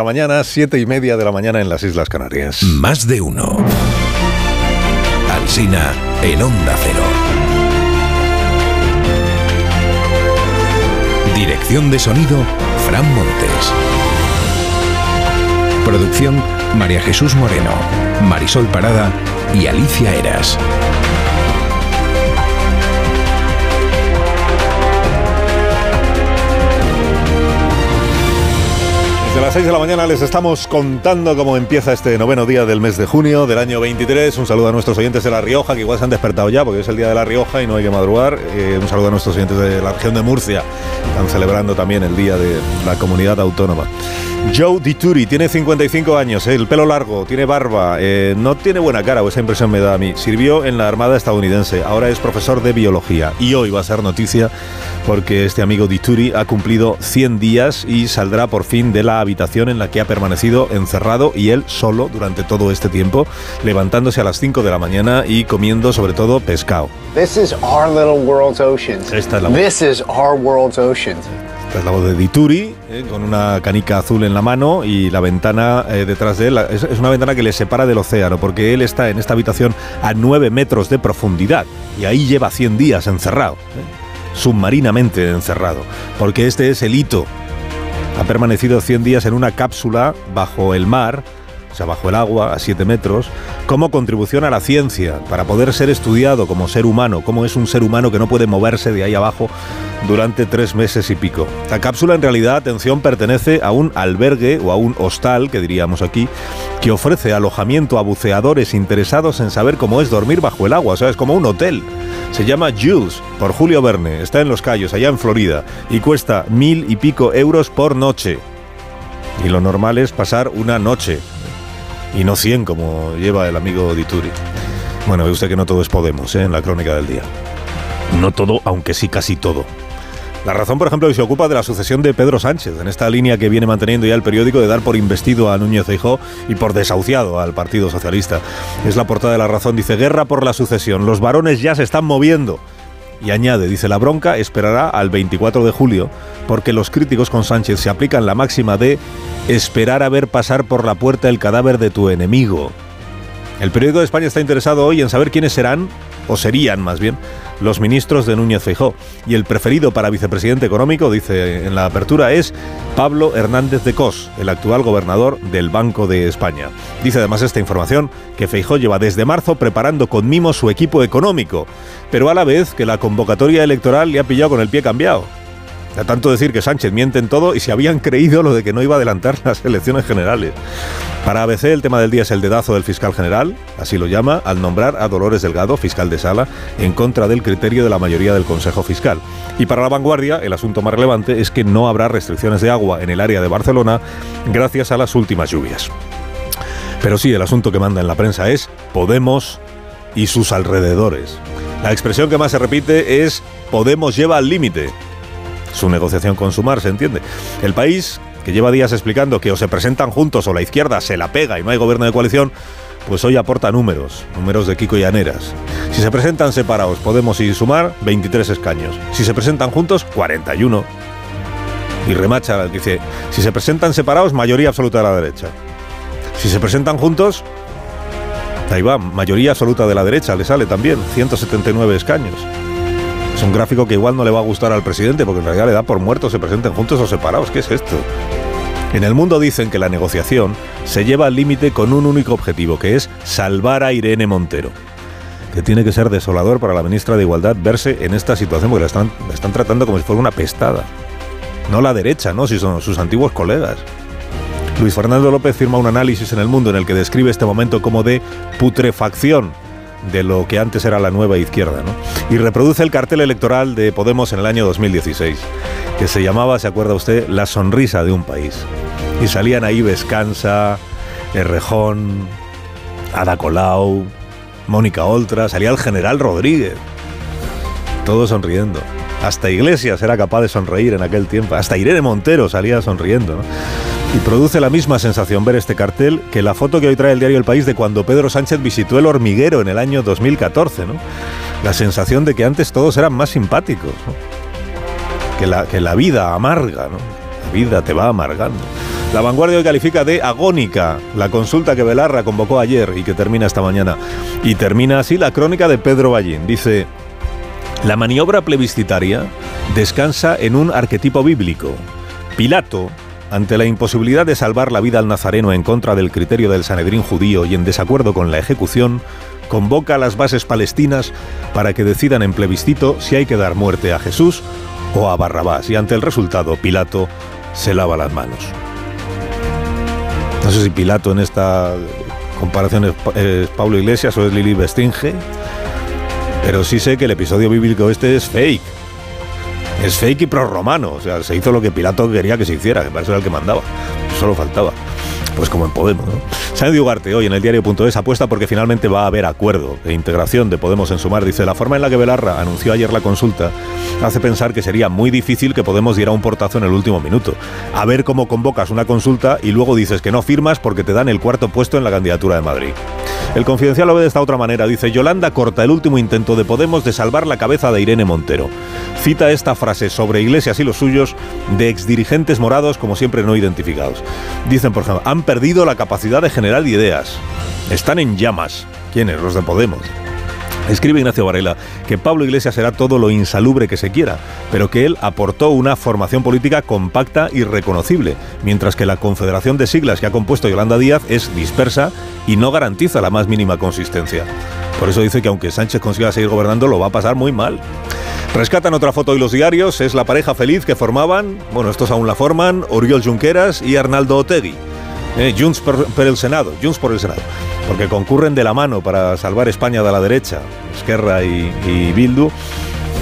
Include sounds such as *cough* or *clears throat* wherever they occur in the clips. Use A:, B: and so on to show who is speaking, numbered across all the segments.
A: La mañana, siete y media de la mañana en las Islas Canarias.
B: Más de uno. Alsina en Onda Cero. Dirección de sonido, Fran Montes. Producción, María Jesús Moreno, Marisol Parada y Alicia Eras.
A: Desde las 6 de la mañana les estamos contando cómo empieza este noveno día del mes de junio del año 23. Un saludo a nuestros oyentes de La Rioja, que igual se han despertado ya porque es el día de La Rioja y no hay que madrugar. Eh, un saludo a nuestros oyentes de la región de Murcia, están celebrando también el día de la comunidad autónoma. Joe Dituri tiene 55 años, eh, el pelo largo, tiene barba, eh, no tiene buena cara, o esa impresión me da a mí. Sirvió en la Armada estadounidense, ahora es profesor de biología y hoy va a ser noticia porque este amigo Dituri ha cumplido 100 días y saldrá por fin de la habitación en la que ha permanecido encerrado y él solo durante todo este tiempo, levantándose a las 5 de la mañana y comiendo sobre todo pescado.
C: This is our little world's oceans.
A: Esta es la voz.
C: This is our world's oceans.
A: Esta es la voz de Dituri, eh, con una canica azul en la mano y la ventana eh, detrás de él. Es, es una ventana que le separa del océano, porque él está en esta habitación a 9 metros de profundidad y ahí lleva 100 días encerrado, eh, submarinamente encerrado, porque este es el hito. Ha permanecido 100 días en una cápsula bajo el mar, o sea, bajo el agua, a 7 metros, como contribución a la ciencia, para poder ser estudiado como ser humano, cómo es un ser humano que no puede moverse de ahí abajo durante tres meses y pico. La cápsula en realidad, atención, pertenece a un albergue o a un hostal, que diríamos aquí, que ofrece alojamiento a buceadores interesados en saber cómo es dormir bajo el agua, o sea, es como un hotel. Se llama Jules, por Julio Verne, está en Los Cayos, allá en Florida, y cuesta mil y pico euros por noche. Y lo normal es pasar una noche, y no 100 como lleva el amigo Dituri. Bueno, ve usted que no todo es Podemos ¿eh? en la crónica del día. No todo, aunque sí casi todo. La razón, por ejemplo, que se ocupa de la sucesión de Pedro Sánchez, en esta línea que viene manteniendo ya el periódico de dar por investido a Núñez Feijóo y por desahuciado al Partido Socialista. Es la portada de La Razón, dice, guerra por la sucesión, los varones ya se están moviendo. Y añade, dice, la bronca esperará al 24 de julio, porque los críticos con Sánchez se aplican la máxima de esperar a ver pasar por la puerta el cadáver de tu enemigo. El periódico de España está interesado hoy en saber quiénes serán, o serían más bien, los ministros de Núñez Feijó. Y el preferido para vicepresidente económico, dice en la apertura, es Pablo Hernández de Cos, el actual gobernador del Banco de España. Dice además esta información que Feijó lleva desde marzo preparando con mimo su equipo económico, pero a la vez que la convocatoria electoral le ha pillado con el pie cambiado. A tanto decir que Sánchez miente en todo y se habían creído lo de que no iba a adelantar *laughs* las elecciones generales. Para ABC el tema del día es el dedazo del fiscal general, así lo llama, al nombrar a Dolores Delgado, fiscal de sala, en contra del criterio de la mayoría del Consejo Fiscal. Y para la vanguardia, el asunto más relevante es que no habrá restricciones de agua en el área de Barcelona gracias a las últimas lluvias. Pero sí, el asunto que manda en la prensa es Podemos y sus alrededores. La expresión que más se repite es Podemos lleva al límite su negociación con Sumar, ¿se entiende? El país, que lleva días explicando que o se presentan juntos o la izquierda se la pega y no hay gobierno de coalición, pues hoy aporta números, números de Kiko Llaneras. Si se presentan separados, Podemos y Sumar, 23 escaños. Si se presentan juntos, 41. Y remacha, dice, si se presentan separados, mayoría absoluta de la derecha. Si se presentan juntos, ahí va, mayoría absoluta de la derecha, le sale también, 179 escaños. Es un gráfico que igual no le va a gustar al presidente, porque en realidad le da por muerto se presenten juntos o separados. ¿Qué es esto? En el mundo dicen que la negociación se lleva al límite con un único objetivo, que es salvar a Irene Montero. Que tiene que ser desolador para la ministra de Igualdad verse en esta situación, porque la están, están tratando como si fuera una pestada. No la derecha, ¿no? Si son sus antiguos colegas. Luis Fernando López firma un análisis en El Mundo en el que describe este momento como de putrefacción de lo que antes era la nueva izquierda, ¿no? Y reproduce el cartel electoral de Podemos en el año 2016, que se llamaba, ¿se acuerda usted?, La sonrisa de un país. Y salían ahí Vescansa, Errejón, Ada Colau, Mónica Oltra, salía el general Rodríguez. Todos sonriendo. Hasta Iglesias era capaz de sonreír en aquel tiempo. Hasta Irene Montero salía sonriendo. Y produce la misma sensación ver este cartel que la foto que hoy trae el diario El País de cuando Pedro Sánchez visitó el hormiguero en el año 2014, ¿no? La sensación de que antes todos eran más simpáticos, que, la, que la vida amarga, ¿no? La vida te va amargando. La vanguardia hoy califica de agónica la consulta que Belarra convocó ayer y que termina esta mañana. Y termina así la crónica de Pedro Ballín. Dice, la maniobra plebiscitaria descansa en un arquetipo bíblico. Pilato, ante la imposibilidad de salvar la vida al nazareno en contra del criterio del Sanedrín judío y en desacuerdo con la ejecución, convoca a las bases palestinas para que decidan en plebiscito si hay que dar muerte a Jesús o a Barrabás. Y ante el resultado, Pilato se lava las manos. No sé si Pilato en esta comparación es, Pablo Iglesias o es Lili Bestinge, pero sí sé que el episodio bíblico este es fake. Es fake y prorromano. O sea, se hizo lo que Pilato quería que se hiciera, que para eso era el que mandaba. Solo faltaba. Pues como en Podemos, ¿no? Sáenz Ugarte hoy en el diario.es apuesta porque finalmente va a haber acuerdo e integración de Podemos en Sumar. Dice, la forma en la que Belarra anunció ayer la consulta hace pensar que sería muy difícil que Podemos diera un portazo en el último minuto. A ver cómo convocas una consulta y luego dices que no firmas porque te dan el cuarto puesto en la candidatura de Madrid. El confidencial lo ve de esta otra manera. Dice, Yolanda corta el último intento de Podemos de salvar la cabeza de Irene Montero. Cita esta frase sobre Iglesias y los suyos de exdirigentes morados como siempre no identificados. Dicen, por ejemplo, perdido la capacidad de generar ideas. Están en llamas. ¿Quiénes? Los de Podemos. Escribe Ignacio Varela que Pablo Iglesias será todo lo insalubre que se quiera, pero que él aportó una formación política compacta y reconocible, mientras que la confederación de siglas que ha compuesto Yolanda Díaz es dispersa y no garantiza la más mínima consistencia. Por eso dice que aunque Sánchez consiga seguir gobernando, lo va a pasar muy mal. Rescatan otra foto hoy los diarios, es la pareja feliz que formaban, bueno, estos aún la forman, Oriol Junqueras y Arnaldo Otegui. Eh, Junts por, el Senado, Junts por el Senado, porque concurren de la mano para salvar España de la derecha, Esquerra y, y Bildu.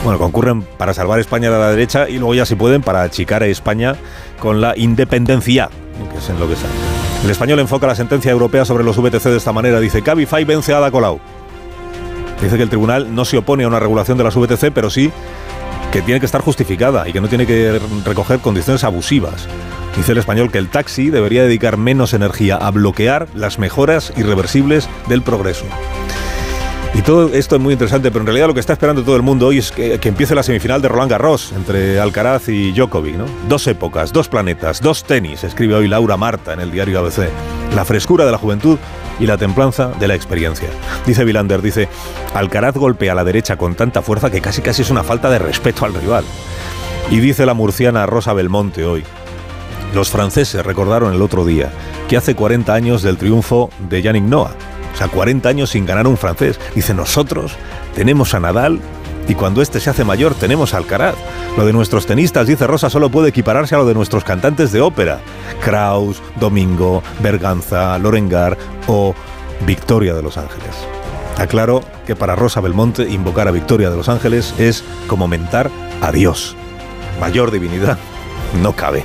A: Bueno, concurren para salvar España de la derecha y luego ya si pueden para achicar a España con la independencia, que es en lo que está. El español enfoca la sentencia europea sobre los VTC de esta manera. Dice, Cabify vence a Ada Colau. Dice que el tribunal no se opone a una regulación de las VTC, pero sí que tiene que estar justificada y que no tiene que recoger condiciones abusivas. Dice el español que el taxi debería dedicar menos energía a bloquear las mejoras irreversibles del progreso. Y todo esto es muy interesante, pero en realidad lo que está esperando todo el mundo hoy es que, empiece la semifinal de Roland Garros entre Alcaraz y Djokovic, ¿no? Dos épocas, dos planetas, dos tenis, escribe hoy Laura Marta en el diario ABC. La frescura de la juventud y la templanza de la experiencia. Dice Vilander, dice, Alcaraz golpea a la derecha con tanta fuerza que casi casi es una falta de respeto al rival. Y dice la murciana Rosa Belmonte hoy, los franceses recordaron el otro día que hace 40 años del triunfo de Yannick Noah. O sea, 40 años sin ganar un francés. Dice, nosotros tenemos a Nadal y cuando este se hace mayor tenemos a Alcaraz. Lo de nuestros tenistas, dice Rosa, solo puede equipararse a lo de nuestros cantantes de ópera. Kraus, Domingo, Berganza, Lorengar o Victoria de Los Ángeles. Aclaro que para Rosa Belmonte invocar a Victoria de Los Ángeles es como mentar a Dios. Mayor divinidad no cabe.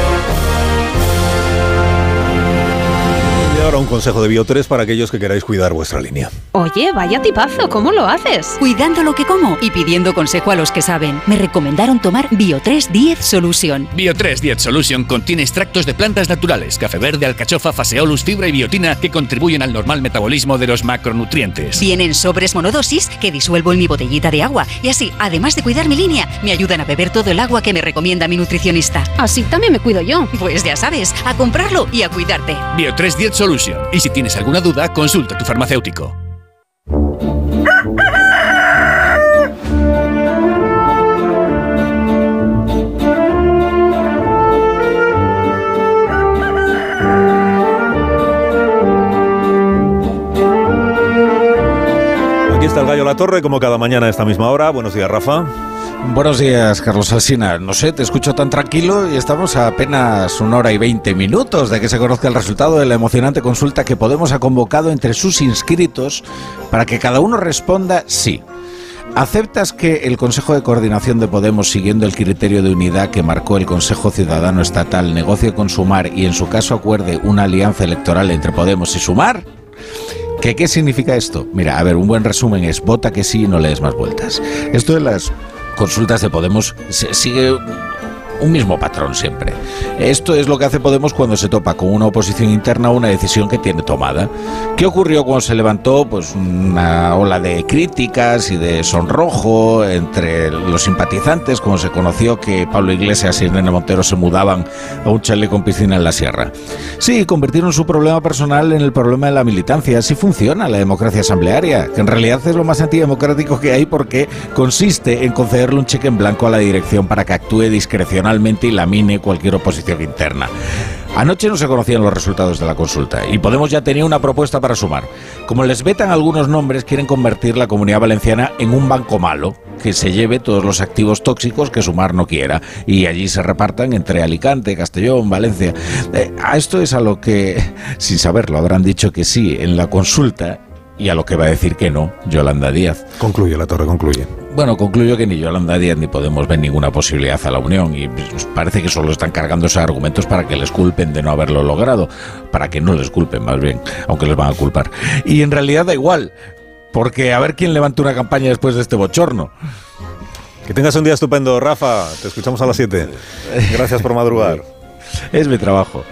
A: Ahora un consejo de Bio3 para aquellos que queráis cuidar vuestra línea.
D: Oye, vaya tipazo, ¿cómo lo haces?
E: Cuidando lo que como y pidiendo consejo a los que saben. Me recomendaron tomar Bio3 10 Solution.
F: Bio3 10 Solution contiene extractos de plantas naturales, café verde, alcachofa, faseolus, fibra y biotina que contribuyen al normal metabolismo de los macronutrientes.
E: Vienen sobres monodosis que disuelvo en mi botellita de agua y así, además de cuidar mi línea, me ayudan a beber todo el agua que me recomienda mi nutricionista.
D: Así también me cuido yo.
E: Pues ya sabes, a comprarlo y a cuidarte.
F: Bio3 10 Solution. Y si tienes alguna duda, consulta a tu farmacéutico.
A: Aquí está el gallo La Torre, como cada mañana a esta misma hora. Buenos días, Rafa.
G: Buenos días, Carlos Alsina. No sé, te escucho tan tranquilo y estamos a apenas una hora y veinte minutos de que se conozca el resultado de la emocionante consulta que Podemos ha convocado entre sus inscritos para que cada uno responda sí. ¿Aceptas que el Consejo de Coordinación de Podemos, siguiendo el criterio de unidad que marcó el Consejo Ciudadano Estatal, negocie con Sumar y en su caso acuerde una alianza electoral entre Podemos y Sumar? ¿Qué, ¿Qué significa esto? Mira, a ver, un buen resumen es vota que sí y no lees más vueltas. Esto de las consultas de Podemos se sigue un mismo patrón siempre. Esto es lo que hace Podemos cuando se topa con una oposición interna o una decisión que tiene tomada. ¿Qué ocurrió cuando se levantó pues una ola de críticas y de sonrojo entre los simpatizantes, como se conoció que Pablo Iglesias y Irene Montero se mudaban a un chalet con piscina en la sierra? Sí, convirtieron su problema personal en el problema de la militancia. Así funciona la democracia asamblearia, que en realidad es lo más antidemocrático que hay porque consiste en concederle un cheque en blanco a la dirección para que actúe discrecionalmente y lamine cualquier oposición interna. Anoche no se conocían los resultados de la consulta y Podemos ya tenía una propuesta para sumar. Como les vetan algunos nombres, quieren convertir la comunidad valenciana en un banco malo que se lleve todos los activos tóxicos que Sumar no quiera y allí se repartan entre Alicante, Castellón, Valencia. Eh, a esto es a lo que, *laughs* sin saberlo, habrán dicho que sí en la consulta y a lo que va a decir que no Yolanda Díaz.
A: Concluye, la torre concluye.
G: Bueno, concluyo que ni Yolanda Díaz ni Podemos ver ninguna posibilidad a la unión y pues, parece que solo están cargando esos argumentos para que les culpen de no haberlo logrado, para que no les culpen más bien, aunque les van a culpar. Y en realidad da igual, porque a ver quién levanta una campaña después de este bochorno.
A: Que tengas un día estupendo, Rafa. Te escuchamos a las 7. Gracias por madrugar. *laughs*
G: Es mi trabajo.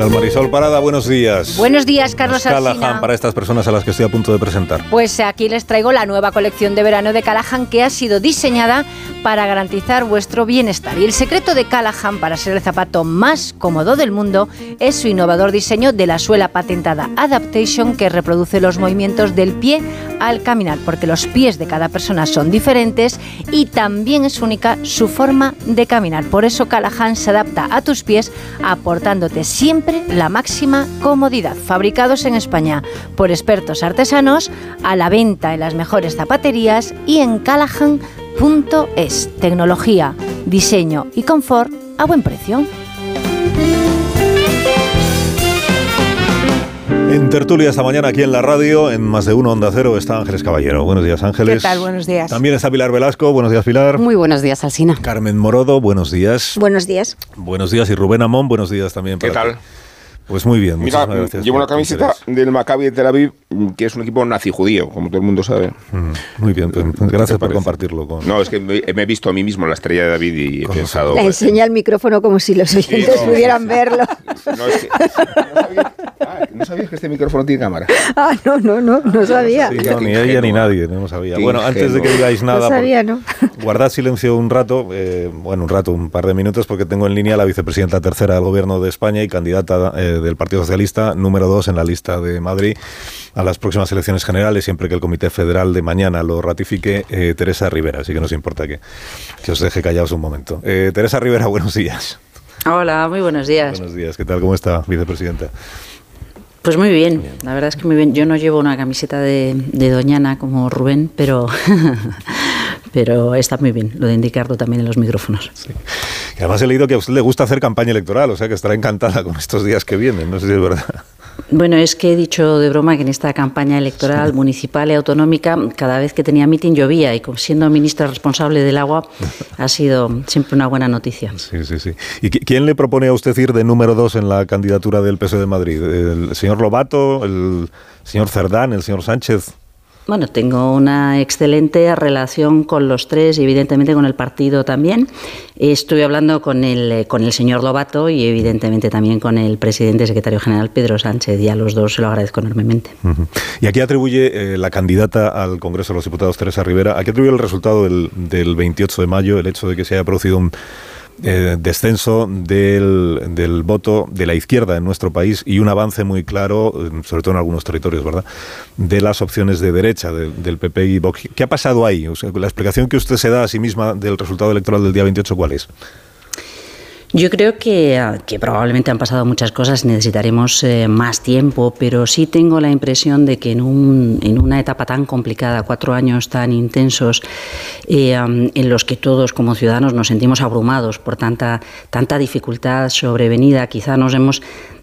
A: Tal, Marisol Parada? Buenos días.
H: Buenos días, Carlos
A: Callahan para estas personas a las que estoy a punto de presentar.
H: Pues aquí les traigo la nueva colección de verano de Callahan que ha sido diseñada para garantizar vuestro bienestar. Y el secreto de Callahan para ser el zapato más cómodo del mundo es su innovador diseño de la suela patentada Adaptation que reproduce los movimientos del pie al caminar, porque los pies de cada persona son diferentes y también es única su forma de caminar. Por eso Callahan se adapta a tus pies aportándote siempre la máxima comodidad. Fabricados en España por expertos artesanos, a la venta en las mejores zapaterías y en callahan.es. Tecnología, diseño y confort a buen precio.
A: En tertulia esta mañana aquí en la radio, en más de uno Onda Cero, está Ángeles Caballero. Buenos días, Ángeles.
I: ¿Qué tal? Buenos días.
A: También está Pilar Velasco. Buenos días, Pilar.
D: Muy buenos días, Alsina.
A: Carmen Morodo, buenos días.
I: Buenos días.
A: Buenos días. Y Rubén Amón, buenos días también.
J: ¿Qué
A: para
J: tal?
A: ti. Pues muy bien.
J: Mira,
A: muchísimas gracias
J: llevo una camiseta del Maccabi de Tel Aviv, que es un equipo nazi judío, como todo el mundo sabe.
A: Mm, Muy bien, pues, gracias
J: ¿Qué
A: por compartirlo con.
J: No, es que me, me he visto a mí mismo la estrella de David y he
A: Con
J: pensado...
I: Le
J: pues,
I: enseña el micrófono como si los oyentes
J: no,
I: pudieran
J: sí.
I: verlo.
J: no, es que- ¿no sabías, ah, ¿no sabías que este micrófono tiene cámara?
I: Ah, no, no, no, no sabía.
A: Sí,
J: Qué
A: no, ni ella ni nadie, no sabía.
J: Qué
A: Bueno, antes de que digáis nada,
I: sabía, ¿no? *laughs*
A: guardad silencio un rato, eh, bueno, un rato, un par de minutos, porque tengo en línea a la vicepresidenta tercera del Gobierno de España y candidata eh, del Partido Socialista, número dos en la lista de Madrid a las próximas elecciones generales, siempre que el Comité Federal de mañana lo ratifique, eh, Teresa Rivera. Así que nos importa que, que os deje callados un momento. Eh, Teresa Rivera, *laughs* buenos días.
K: Hola, muy buenos días.
A: Buenos días, ¿qué tal? ¿Cómo está, vicepresidenta?
K: Pues muy bien, la verdad es que muy bien. Yo no llevo una camiseta de, de Doñana como Rubén, pero, *laughs* pero está muy bien lo de indicarlo también en los micrófonos.
A: Y además he leído que a usted le gusta hacer campaña electoral, o sea que estará encantada con estos días que vienen, no sé si es verdad.
K: Bueno, es que he dicho de broma que en esta campaña electoral municipal y autonómica, cada vez que tenía mitin llovía y siendo ministra responsable del agua ha sido siempre una buena noticia.
A: Sí, sí, sí. ¿Y qui- quién le propone a usted ir de número dos en la candidatura del PSOE de Madrid? ¿El señor Lobato, el señor Cerdán, el señor Sánchez?
K: Bueno, tengo una excelente relación con los tres y evidentemente con el partido también. Estoy hablando con el, eh, con el señor Lobato y evidentemente también con el presidente secretario general Pedro Sánchez y a los dos se lo agradezco enormemente.
A: Ujú. ¿Y aquí atribuye eh, la candidata al Congreso de los Diputados, Teresa Rivera, a qué atribuye el resultado del, del 28 de mayo, el hecho de que se haya producido un eh, descenso del, del voto de la izquierda en nuestro país y un avance muy claro, eh, sobre todo en algunos territorios, ¿verdad?, de las opciones de derecha de- del PP y Vox. ¿Qué ha pasado ahí? La explicación que usted se da a sí misma del resultado electoral del día 28, ¿cuál es?
K: Yo creo que, ah, que probablemente han pasado muchas cosas y necesitaremos eh, más tiempo, pero sí tengo la impresión de que en, un- en una etapa tan complicada, cuatro años tan intensos, eh, en los que todos como ciudadanos nos sentimos abrumados por tanta, tanta dificultad sobrevenida, quizá nos hemos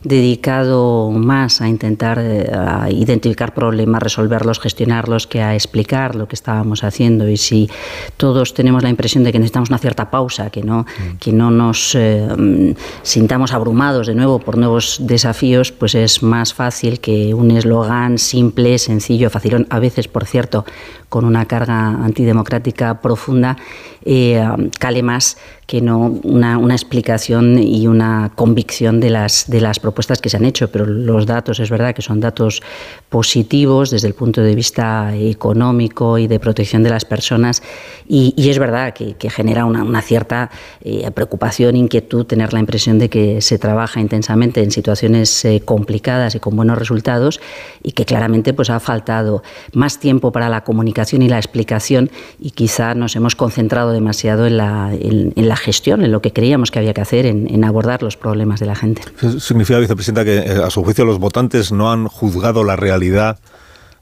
K: dedicado más a intentar eh, a identificar problemas, resolverlos, gestionarlos, que a explicar lo que estábamos haciendo. Y si todos tenemos la impresión de que necesitamos una cierta pausa, que no, que no nos eh, mm, sintamos abrumados de nuevo por nuevos desafíos, pues es más fácil que un eslogan simple, sencillo, facilón, a veces, por cierto, con una carga antidemocrática profunda, eh, cale más que no una, una, explicación y una convicción de las, de las propuestas que se han hecho. Pero los datos, es verdad que son datos positivos desde el punto de vista económico y de protección de las personas y, y es verdad que, que genera una, una cierta eh, preocupación, inquietud, tener la impresión de que se trabaja intensamente en situaciones eh, complicadas y con buenos resultados y que claramente pues, ha faltado más tiempo para la comunicación y la explicación y quizá nos hemos concentrado demasiado en la, en, en la gestión, en lo que creíamos que había que hacer, en, abordar los problemas de la gente.
A: Significa, vicepresidenta, que eh, a su juicio los votantes no han juzgado la realidad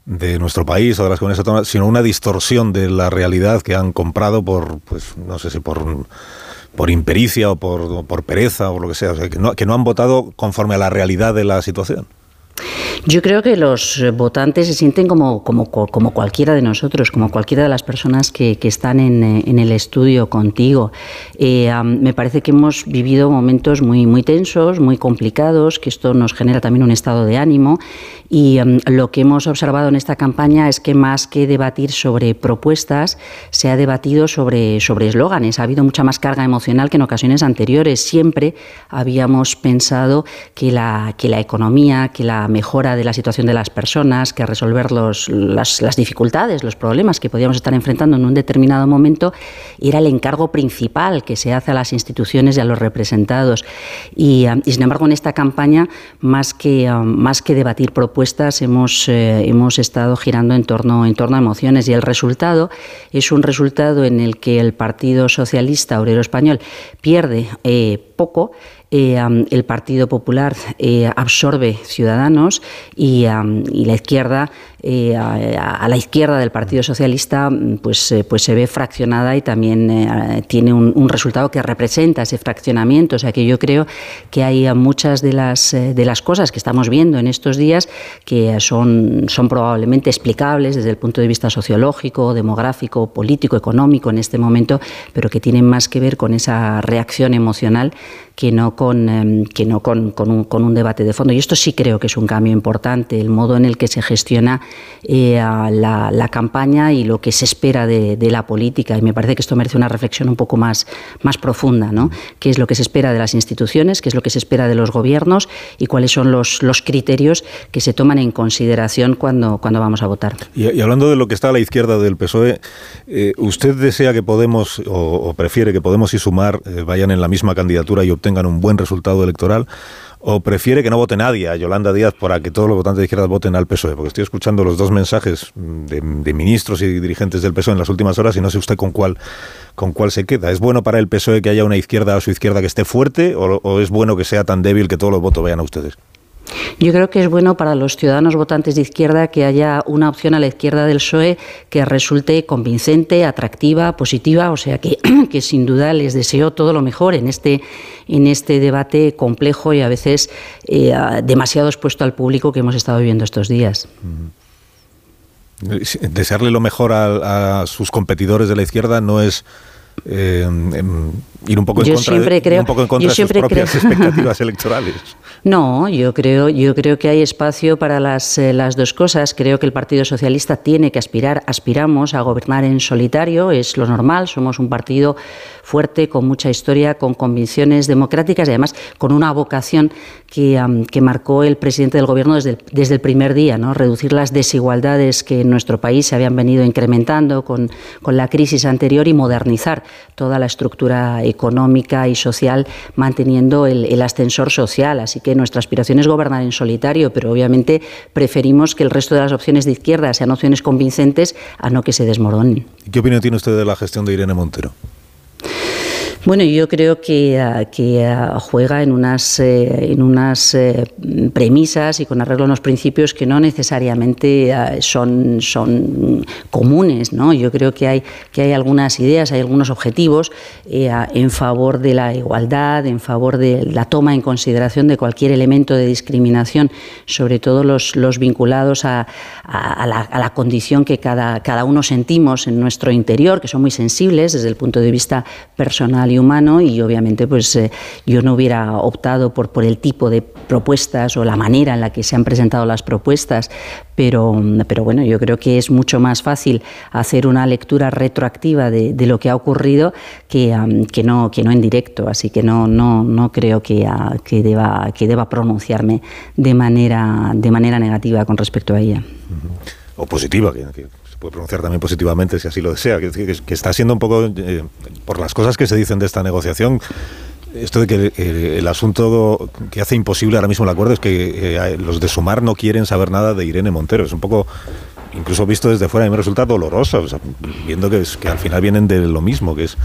A: de nuestro país o de las comunidades autónomas, sino una distorsión de la realidad que han comprado por, pues, no sé si por por impericia o por, por pereza o lo que sea, o sea que, no, que no han votado conforme a la realidad de la situación.
K: Yo creo que los votantes se sienten como, como, como cualquiera de nosotros, como cualquiera de las personas que, que están en, en, el estudio contigo. Eh, um, me parece que hemos vivido momentos muy, muy tensos, muy complicados, que esto nos genera también un estado de ánimo. Y um, lo que hemos observado en esta campaña es que más que debatir sobre propuestas, se ha debatido sobre, sobre eslóganes. Ha habido mucha más carga emocional que en ocasiones anteriores. Siempre habíamos pensado que la, que la economía, que la mejora de la situación de las personas, que resolver los, las, dificultades, los problemas que podíamos estar enfrentando en un determinado momento, era el encargo principal que se hace a las instituciones y a los representados. Y, y sin embargo, en esta campaña, más que, um, más que debatir propuestas, hemos, eh, hemos estado girando en torno, en torno a emociones y el resultado es un resultado en el que el Partido Socialista Obrero Español pierde eh, poco eh, el Partido Popular eh, absorbe ciudadanos y, y la izquierda, eh, a, la izquierda del Partido Socialista, pues, pues se ve fraccionada y también eh, tiene un, resultado que representa ese fraccionamiento. O sea que yo creo que hay muchas de las, de las cosas que estamos viendo en estos días que son, son probablemente explicables desde el punto de vista sociológico, demográfico, político, económico en este momento, pero que tienen más que ver con esa reacción emocional que no con, eh, que no con, con, un, con, un, debate de fondo. Y esto sí creo que es un cambio importante, el modo en el que se gestiona eh, la, campaña y lo que se espera de, la política. Y me parece que esto merece una reflexión un poco más, más profunda, ¿no? ¿Qué es lo que se espera de las instituciones? ¿Qué es lo que se espera de los gobiernos? ¿Y cuáles son los, los criterios que se toman en consideración cuando, cuando vamos a votar?
A: Y, hablando de lo que está a la izquierda del PSOE, eh, ¿usted desea que Podemos, o, o, prefiere que Podemos y Sumar eh, vayan en la misma candidatura y obtengan un buen resultado electoral? ¿O prefiere que no vote nadie a Yolanda Díaz para que todos los votantes de izquierda voten al PSOE? Porque estoy escuchando los dos mensajes de, de, ministros y dirigentes del PSOE en las últimas horas y no sé usted con cuál, con cuál se queda. ¿Es bueno para el PSOE que haya una izquierda a su izquierda que esté fuerte o, o es bueno que sea tan débil que todos los votos vayan a ustedes?
K: Yo creo que es bueno para los ciudadanos votantes de izquierda que haya una opción a la izquierda del PSOE que resulte convincente, atractiva, positiva, o sea que, *clears throat* que sin duda les deseo todo lo mejor en este, en este debate complejo y a veces eh, demasiado expuesto al público que hemos estado viviendo estos días.
A: Desearle lo mejor a sus competidores de la izquierda no es eh, ir un poco en
K: yo
A: contra,
K: siempre
A: de,
K: creo,
A: un poco en contra
K: yo
A: de sus propias
K: creo.
A: expectativas *laughs* electorales.
K: No, yo creo, yo creo que hay espacio para las, eh, las dos cosas. Creo que el Partido Socialista tiene que aspirar, aspiramos a gobernar en solitario, es lo normal, somos un partido fuerte, con mucha historia, con convicciones democráticas y además con una vocación que, um, que marcó el presidente del Gobierno desde el, desde el primer día, ¿no? reducir las desigualdades que en nuestro país se habían venido incrementando con, con la crisis anterior y modernizar toda la estructura económica y social, manteniendo el, ascensor social. Así que nuestra aspiración es gobernar en solitario, pero obviamente preferimos que el resto de las opciones de izquierda sean opciones convincentes a no que se desmoronen.
A: ¿Qué opinión tiene usted de la gestión de Irene Montero?
K: Bueno, yo creo que, ah, que ah, juega en unas, eh, en unas eh, premisas y con arreglo a unos principios que no necesariamente son, son comunes. ¿no? Yo creo que hay, que hay algunas ideas, hay algunos objetivos eh, en favor de la igualdad, en favor de la toma en consideración de cualquier elemento de discriminación, sobre todo los, los vinculados a, a, la, a la condición que cada, cada uno sentimos en nuestro interior, que son muy sensibles desde el punto de vista personal y humano y obviamente pues eh, yo no hubiera optado por, por el tipo de propuestas o la manera en la que se han presentado las propuestas, pero, pero bueno, yo creo que es mucho más fácil hacer una lectura retroactiva de, lo que ha ocurrido que, que, no, que no en directo, así que no, no, no creo que, uh, que, deba, que deba pronunciarme de manera, de manera negativa con respecto a ella.
A: O positiva, que, pronunciar también positivamente si así lo desea, que, está siendo un poco, eh, por las cosas que se dicen de esta negociación, esto de que el asunto que hace imposible ahora mismo el acuerdo es que eh, los de Sumar no quieren saber nada de Irene Montero. Es un poco incluso visto desde fuera, a mí me resulta doloroso, o sea, viendo que, es, que al final vienen de lo mismo, que es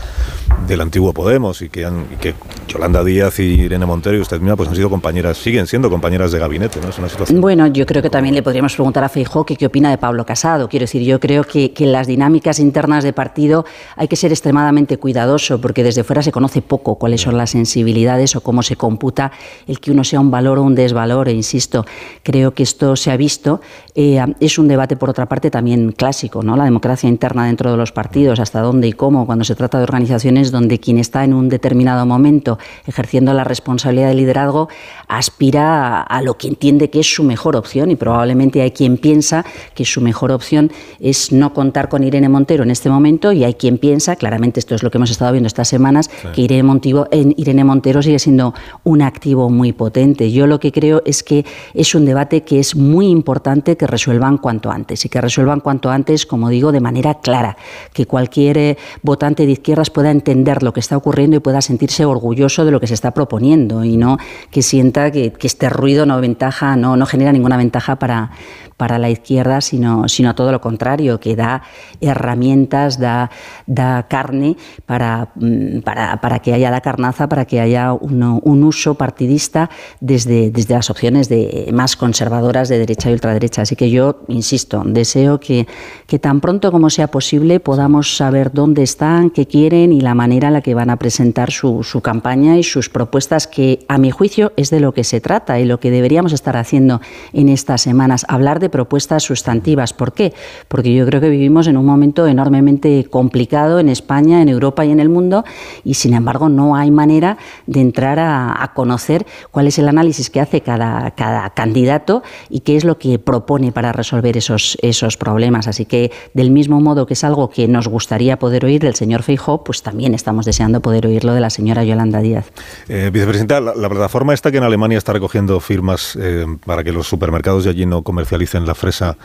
A: del antiguo Podemos, y que, han, y que Yolanda Díaz y Irene Montero y usted misma pues han sido compañeras, siguen siendo compañeras de gabinete, ¿no? Es una situación...
K: Bueno, yo creo que también le podríamos preguntar a Feijó qué opina de Pablo Casado. Quiero decir, yo creo que, que las dinámicas internas de partido hay que ser extremadamente cuidadoso, porque desde fuera se conoce poco cuáles son las sensibilidades o cómo se computa el que uno sea un valor o un desvalor, e insisto, creo que esto se ha visto. Eh, es un debate, por otra parte, también clásico, ¿no? La democracia interna dentro de los partidos, hasta dónde y cómo, cuando se trata de organizaciones donde quien está en un determinado momento ejerciendo la responsabilidad de liderazgo aspira a, a lo que entiende que es su mejor opción y probablemente hay quien piensa que su mejor opción es no contar con Irene Montero en este momento y hay quien piensa, claramente esto es lo que hemos estado viendo estas semanas, sí. que Irene Montero, Irene Montero sigue siendo un activo muy potente. Yo lo que creo es que es un debate que es muy importante que resuelvan cuanto antes que resuelvan cuanto antes, como digo, de manera clara, que cualquier eh, votante de izquierdas pueda entender lo que está ocurriendo y pueda sentirse orgulloso de lo que se está proponiendo y no que sienta que, que este ruido no ventaja, no, no genera ninguna ventaja para, para la izquierda, sino, sino todo lo contrario, que da herramientas, da, da carne para, mm, para, para, que haya la carnaza, para que haya un, uso partidista desde, desde las opciones de, más conservadoras de derecha y ultraderecha. Así que yo, insisto, deseo que, que tan pronto como sea posible podamos saber dónde están, qué quieren y la manera en la que van a presentar su, su campaña y sus propuestas, que a mi juicio es de lo que se trata y lo que deberíamos estar haciendo en estas semanas, hablar de propuestas sustantivas. ¿Por qué? Porque yo creo que vivimos en un momento enormemente complicado en España, en Europa y en el mundo y sin embargo no hay manera de entrar a, conocer cuál es el análisis que hace cada, cada, candidato y qué es lo que propone para resolver esos, esos problemas. Así que del mismo modo que es algo que nos gustaría poder oír del señor Feijó, pues también estamos deseando poder oírlo de la señora Yolanda Díaz.
A: Eh, vicepresidenta, la, la, plataforma esta que en Alemania está recogiendo firmas eh, para que los supermercados de allí no comercialicen la fresa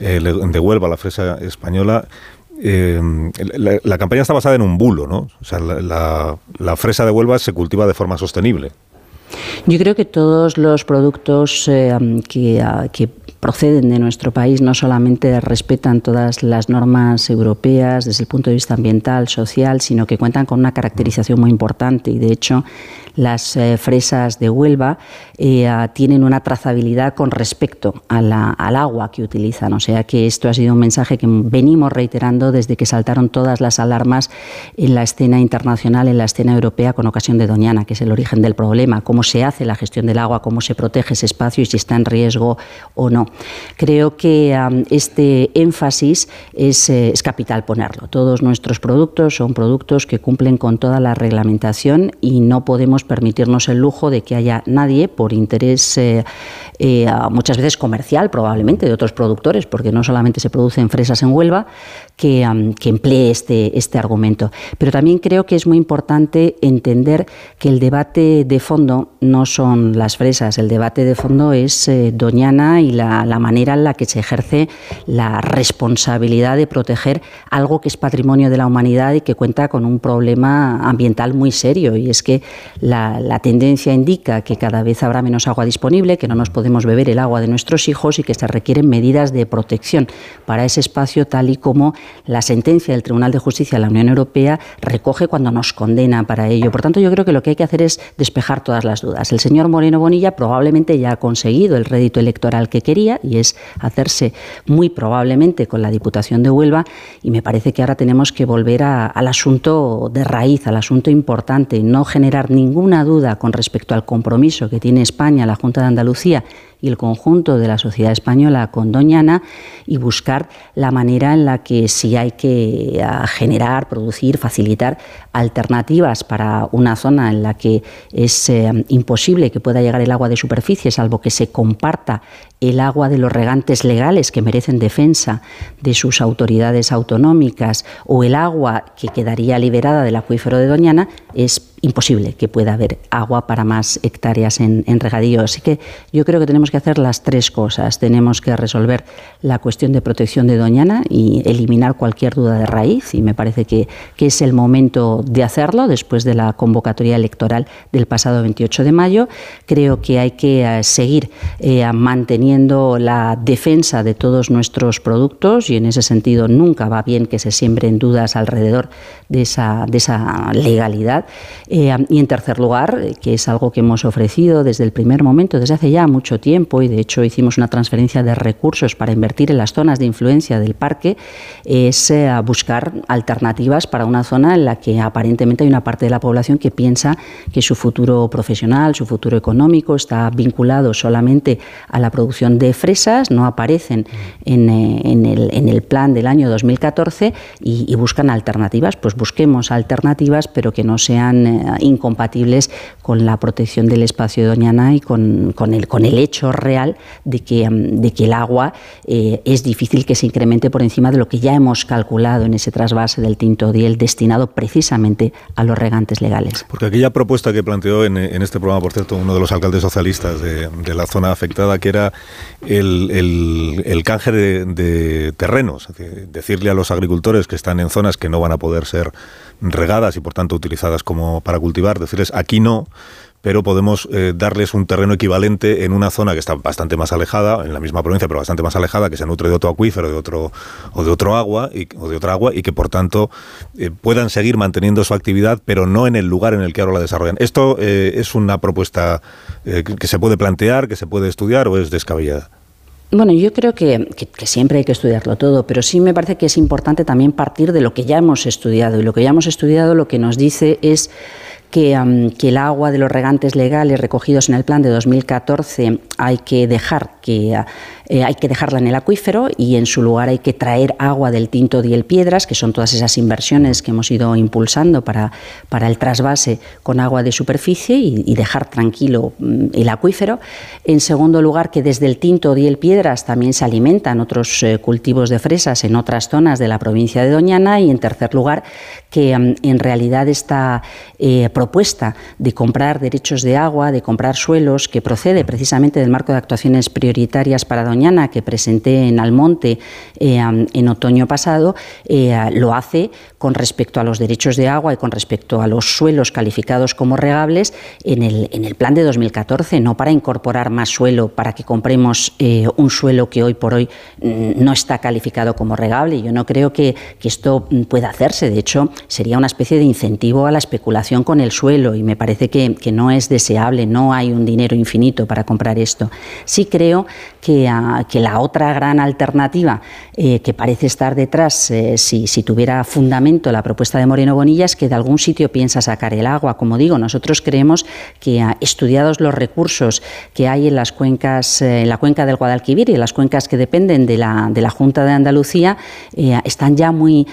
A: eh, de Huelva, la fresa española. Eh, la, campaña está basada en un bulo, ¿no? O sea, la, fresa de Huelva se cultiva de forma sostenible.
K: Yo creo que todos los productos eh, que, que proceden de nuestro país no solamente respetan todas las normas europeas desde el punto de vista ambiental, social, sino que cuentan con una caracterización muy importante y de hecho las eh, fresas de Huelva eh, tienen una trazabilidad con respecto al agua que utilizan. O sea que esto ha sido un mensaje que venimos reiterando desde que saltaron todas las alarmas en la escena internacional, en la escena europea con ocasión de Doñana, que es el origen del problema, cómo se hace la gestión del agua, cómo se protege ese espacio y si está en riesgo o no. Creo que um, este énfasis es, eh, es capital ponerlo. Todos nuestros productos son productos que cumplen con toda la reglamentación y no podemos permitirnos el lujo de que haya nadie por interés eh, eh, muchas veces comercial probablemente de otros productores, porque no solamente se producen fresas en Huelva, que, um, que emplee este, este argumento. Pero también creo que es muy importante entender que el debate de fondo no son las fresas, el debate de fondo es eh, Doñana y la, la manera en la que se ejerce la responsabilidad de proteger algo que es patrimonio de la humanidad y que cuenta con un problema ambiental muy serio. Y es que la, la tendencia indica que cada vez habrá menos agua disponible, que no nos podemos beber el agua de nuestros hijos y que se requieren medidas de protección para ese espacio tal y como la sentencia del Tribunal de Justicia de la Unión Europea recoge cuando nos condena para ello. Por tanto, yo creo que lo que hay que hacer es despejar todas las dudas. El señor Moreno Bonilla probablemente ya ha conseguido el rédito electoral que quería y es hacerse muy probablemente con la Diputación de Huelva y me parece que ahora tenemos que volver al asunto de raíz, al asunto importante, no generar ninguna duda con respecto al compromiso que tiene España, la Junta de Andalucía y el conjunto de la sociedad española con Doñana y buscar la manera en la que si hay que generar, producir, facilitar alternativas para una zona en la que es eh, imposible que pueda llegar el agua de superficie, salvo que se comparta el agua de los regantes legales que merecen defensa de sus autoridades autonómicas o el agua que quedaría liberada del acuífero de Doñana, es imposible que pueda haber agua para más hectáreas en, regadío. Así que yo creo que tenemos que hacer las tres cosas. Tenemos que resolver la cuestión de protección de Doñana y eliminar cualquier duda de raíz, y me parece que, que es el momento de hacerlo después de la convocatoria electoral del pasado 28 de mayo. Creo que hay que eh, seguir eh, manteniendo la defensa de todos nuestros productos y en ese sentido nunca va bien que se siembren dudas alrededor de esa, de esa legalidad. Eh, y en tercer lugar, que es algo que hemos ofrecido desde el primer momento, desde hace ya mucho tiempo, y de hecho hicimos una transferencia de recursos para invertir en las zonas de influencia del parque, es eh, buscar alternativas para una zona en la que aparentemente hay una parte de la población que piensa que su futuro profesional, su futuro económico está vinculado solamente a la producción de fresas, no aparecen en, eh, el, en el, plan del año 2014 y, buscan alternativas. Pues busquemos alternativas, pero que no sean eh, incompatibles con la protección del espacio de Doñana y con, con, el, con el hecho real de que, mm, de que el agua eh, es difícil que se incremente por encima de lo que ya hemos calculado en ese trasvase del Tinto Diel destinado precisamente a los regantes legales.
A: Porque aquella propuesta que planteó en, en este programa, por cierto, uno de los alcaldes socialistas de, de la zona afectada, que era el, el, canje de, terrenos, decirle a los agricultores que están en zonas que no van a poder ser regadas y por tanto utilizadas como para cultivar, decirles aquí no, pero podemos eh, darles un terreno equivalente en una zona que está bastante más alejada, en la misma provincia, pero bastante más alejada, que se nutre de otro acuífero de otro, o de otro agua y, o de otra agua y que por tanto eh, puedan seguir manteniendo su actividad, pero no en el lugar en el que ahora la desarrollan. ¿Esto eh, es una propuesta que se puede plantear, que se puede estudiar o es descabellada?
K: Bueno, yo creo que, que, siempre hay que estudiarlo todo, pero sí me parece que es importante también partir de lo que ya hemos estudiado. Y lo que ya hemos estudiado lo que nos dice es que, el agua de los regantes legales recogidos en el plan de 2014 hay que dejar eh, hay que dejarla en el acuífero y en su lugar hay que traer agua del Tinto Diel Piedras, que son todas esas inversiones que hemos ido impulsando para, para el trasvase con agua de superficie y, dejar tranquilo mm, el acuífero. En segundo lugar, que desde el Tinto Diel Piedras también se alimentan otros eh, cultivos de fresas en otras zonas de la provincia de Doñana. Y en tercer lugar, que en realidad esta eh, propuesta de comprar derechos de agua, de comprar suelos, que procede precisamente del marco de actuaciones prioritarias para Doñana que presenté en Almonte eh, en otoño pasado, eh, lo hace con respecto a los derechos de agua y con respecto a los suelos calificados como regables en el, en el plan de 2014, no para incorporar más suelo, para que compremos un suelo que hoy por hoy mm, no está calificado como regable. Yo no creo que, que esto pueda hacerse. De hecho, sería una especie de incentivo a la especulación con el suelo y me parece que, no es deseable, no hay un dinero infinito para comprar esto. Sí creo que, ah, que la otra gran alternativa eh, que parece estar detrás, eh, si, tuviera fundamento la propuesta de Moreno Bonilla, es que de algún sitio piensa sacar el agua. Como digo, nosotros creemos que ah, estudiados los recursos que hay en las cuencas, eh, en la cuenca del Guadalquivir y en las cuencas que dependen de la, Junta de Andalucía, están ya muy,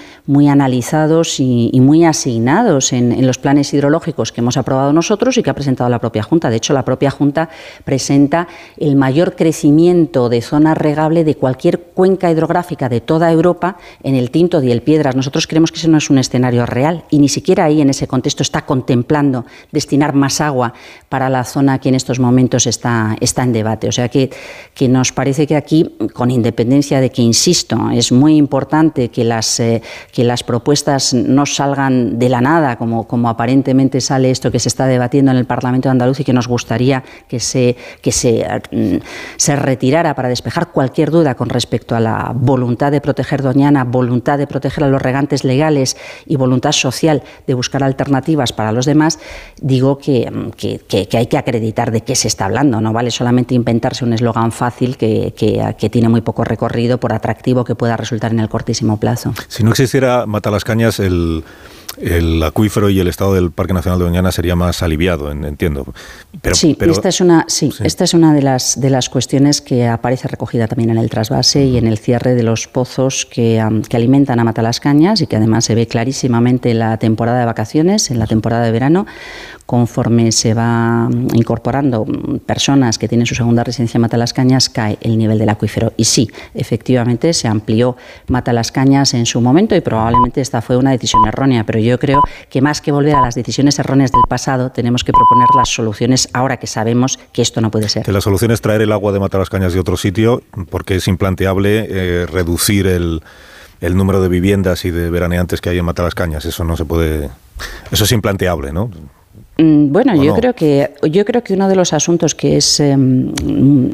K: analizados y, muy asignados en, los planes hidrológicos que hemos aprobado nosotros y que ha presentado la propia Junta. De hecho, la propia Junta presenta el mayor crecimiento de zona regable de cualquier cuenca hidrográfica de toda Europa en el Tinto y el Piedras. Nosotros creemos que ese no es un escenario real y ni siquiera ahí en ese contexto está contemplando destinar más agua para la zona que en estos momentos está, está en debate. O sea que, que nos parece que aquí, con independencia de que, insisto, es muy importante que las, eh, que las propuestas no salgan de la nada, como, como aparentemente sale esto que se está debatiendo en el Parlamento de Andaluz y que nos gustaría que se, que se, mm, se retirara para despejar cualquier duda con respecto a la voluntad de proteger Doñana, voluntad de proteger a los regantes legales y voluntad social de buscar alternativas para los demás, digo que, que, hay que acreditar de qué se está hablando. No vale solamente inventarse un eslogan fácil que, que, tiene muy poco recorrido por atractivo que pueda resultar en el cortísimo plazo.
A: Si no existiera Matalascañas, el el acuífero y el estado del Parque Nacional de Doñana sería más aliviado, entiendo.
K: Pero, sí, esta es una, sí, esta es una de las de las cuestiones que aparece recogida también en el trasvase y en el cierre de los pozos que, que alimentan a Matalascañas y que además se ve clarísimamente en la temporada de vacaciones, en la temporada de verano, conforme se va incorporando personas que tienen su segunda residencia en Matalascañas, cae el nivel del acuífero. Y sí, efectivamente se amplió Matalascañas en su momento y probablemente esta fue una decisión errónea, pero yo creo que más que volver a las decisiones erróneas del pasado, tenemos que proponer las soluciones ahora que sabemos que esto no puede ser.
A: Que la solución es traer el agua de Matalascañas de otro sitio, porque es implanteable eh, reducir el, el número de viviendas y de veraneantes que hay en Matalascañas. Eso no se puede... Eso es implanteable, ¿no?
K: Mm, bueno, yo creo que yo creo que uno de los asuntos que es em,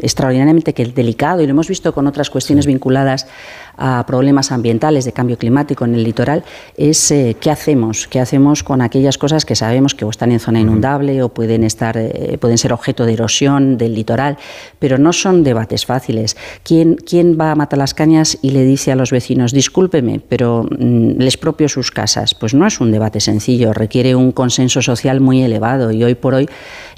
K: extraordinariamente que delicado y lo hemos visto con otras cuestiones vinculadas a problemas ambientales de cambio climático en el litoral es eh, qué hacemos, qué hacemos con aquellas cosas que sabemos que o están en zona inundable o pueden estar eh, pueden ser objeto de erosión del litoral, pero no son debates fáciles. ¿Quién, quién va a matar las cañas y le dice a los vecinos, discúlpeme, pero mm, les propio sus casas? Pues no es un debate sencillo, requiere un consenso social muy elevado y hoy por hoy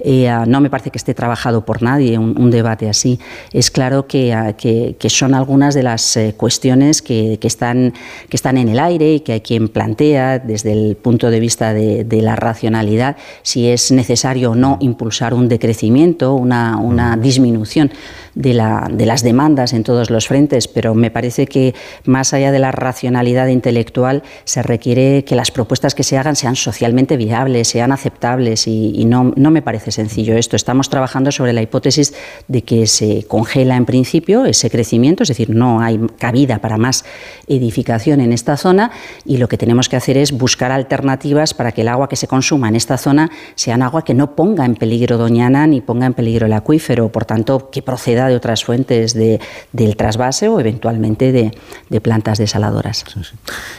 K: eh, no me parece que esté trabajado por nadie un, debate así. Es claro que, que, que son algunas de las cuestiones que, están, que están en el aire y que hay quien plantea desde el punto de vista de, la racionalidad si es necesario o no impulsar un decrecimiento, una, una disminución de, la, de las demandas en todos los frentes, pero me parece que más allá de la racionalidad intelectual se requiere que las propuestas que se hagan sean socialmente viables, sean aceptables y, no, no me parece sencillo esto. Estamos trabajando sobre la hipótesis de que se congela en principio ese crecimiento, es decir, no hay cabida para más edificación en esta zona y lo que tenemos que hacer es buscar alternativas para que el agua que se consuma en esta zona sea un agua que no ponga en peligro Doñana ni ponga en peligro el acuífero, por tanto, que proceda de otras fuentes de, del trasvase o eventualmente de, de plantas desaladoras.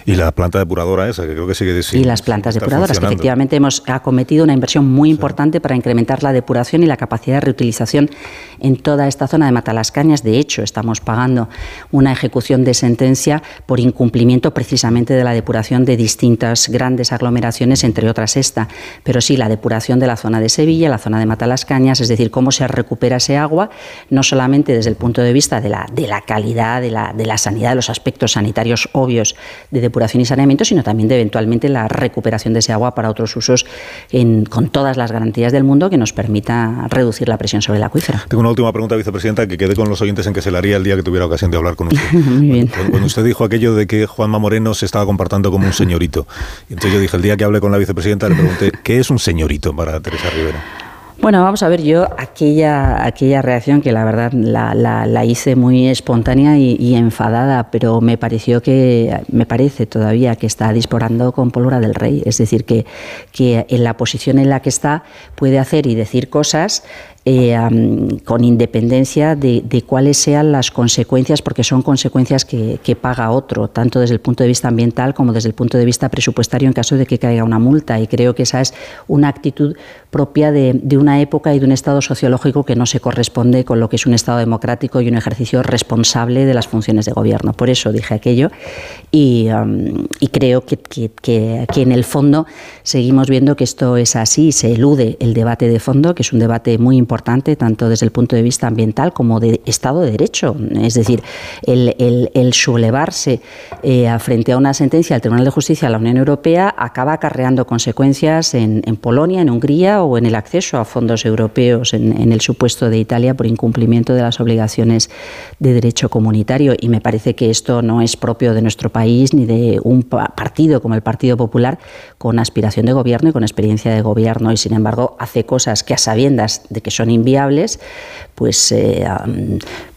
A: Y la planta depuradora esa, que creo que sigue
K: diciendo. Y las plantas depuradoras, que efectivamente hemos acometido una inversión muy importante para incrementar la depuración y la capacidad de reutilización en toda esta zona de Matalascañas. De hecho, estamos pagando una ejecución de sentencia por incumplimiento precisamente de la depuración de distintas grandes aglomeraciones, entre otras esta. Pero sí, la depuración de la zona de Sevilla, la zona de Matalascañas, es decir, cómo se recupera ese agua, no solamente desde el punto de vista de la, de la calidad, de la, de la sanidad, de los aspectos sanitarios obvios de depuración y saneamiento, sino también de eventualmente la recuperación de ese agua para otros usos con todas las garantías del mundo que nos permita reducir la presión sobre el acuífero.
A: Tengo una última pregunta, vicepresidenta, que quede con los oyentes en que se la haría el día que tuviera ocasión de hablar con usted. *laughs* Muy bien. Cuando, usted dijo aquello de que Juanma Moreno se estaba comportando como un señorito, entonces yo dije, el día que hable con la vicepresidenta le pregunté, ¿qué es un señorito para Teresa Rivera?
K: Bueno, vamos a ver, yo aquella, aquella reacción que la verdad la, hice muy espontánea y, enfadada, pero me pareció que, me parece todavía que está disparando con pólvora del rey. Es decir, que, que en la posición en la que está puede hacer y decir cosas eh, con independencia de, cuáles sean las consecuencias, porque son consecuencias que, paga otro, tanto desde el punto de vista ambiental como desde el punto de vista presupuestario en caso de que caiga una multa. Y creo que esa es una actitud propia de, una época y de un estado sociológico que no se corresponde con lo que es un estado democrático y un ejercicio responsable de las funciones de gobierno. Por eso dije aquello y, creo que, que en el fondo seguimos viendo que esto es así, se elude el debate de fondo, que es un debate muy importante tanto desde el punto de vista ambiental como de Estado de Derecho. Es decir, el, el, sublevarse eh, frente a una sentencia del Tribunal de Justicia de la Unión Europea acaba acarreando consecuencias en, Polonia, en Hungría o en el acceso a fondos europeos en, el supuesto de Italia por incumplimiento de las obligaciones de derecho comunitario. Y me parece que esto no es propio de nuestro país ni de un partido como el Partido Popular con aspiración de gobierno y con experiencia de gobierno y sin embargo hace cosas que a sabiendas de que son inviables, pues, eh,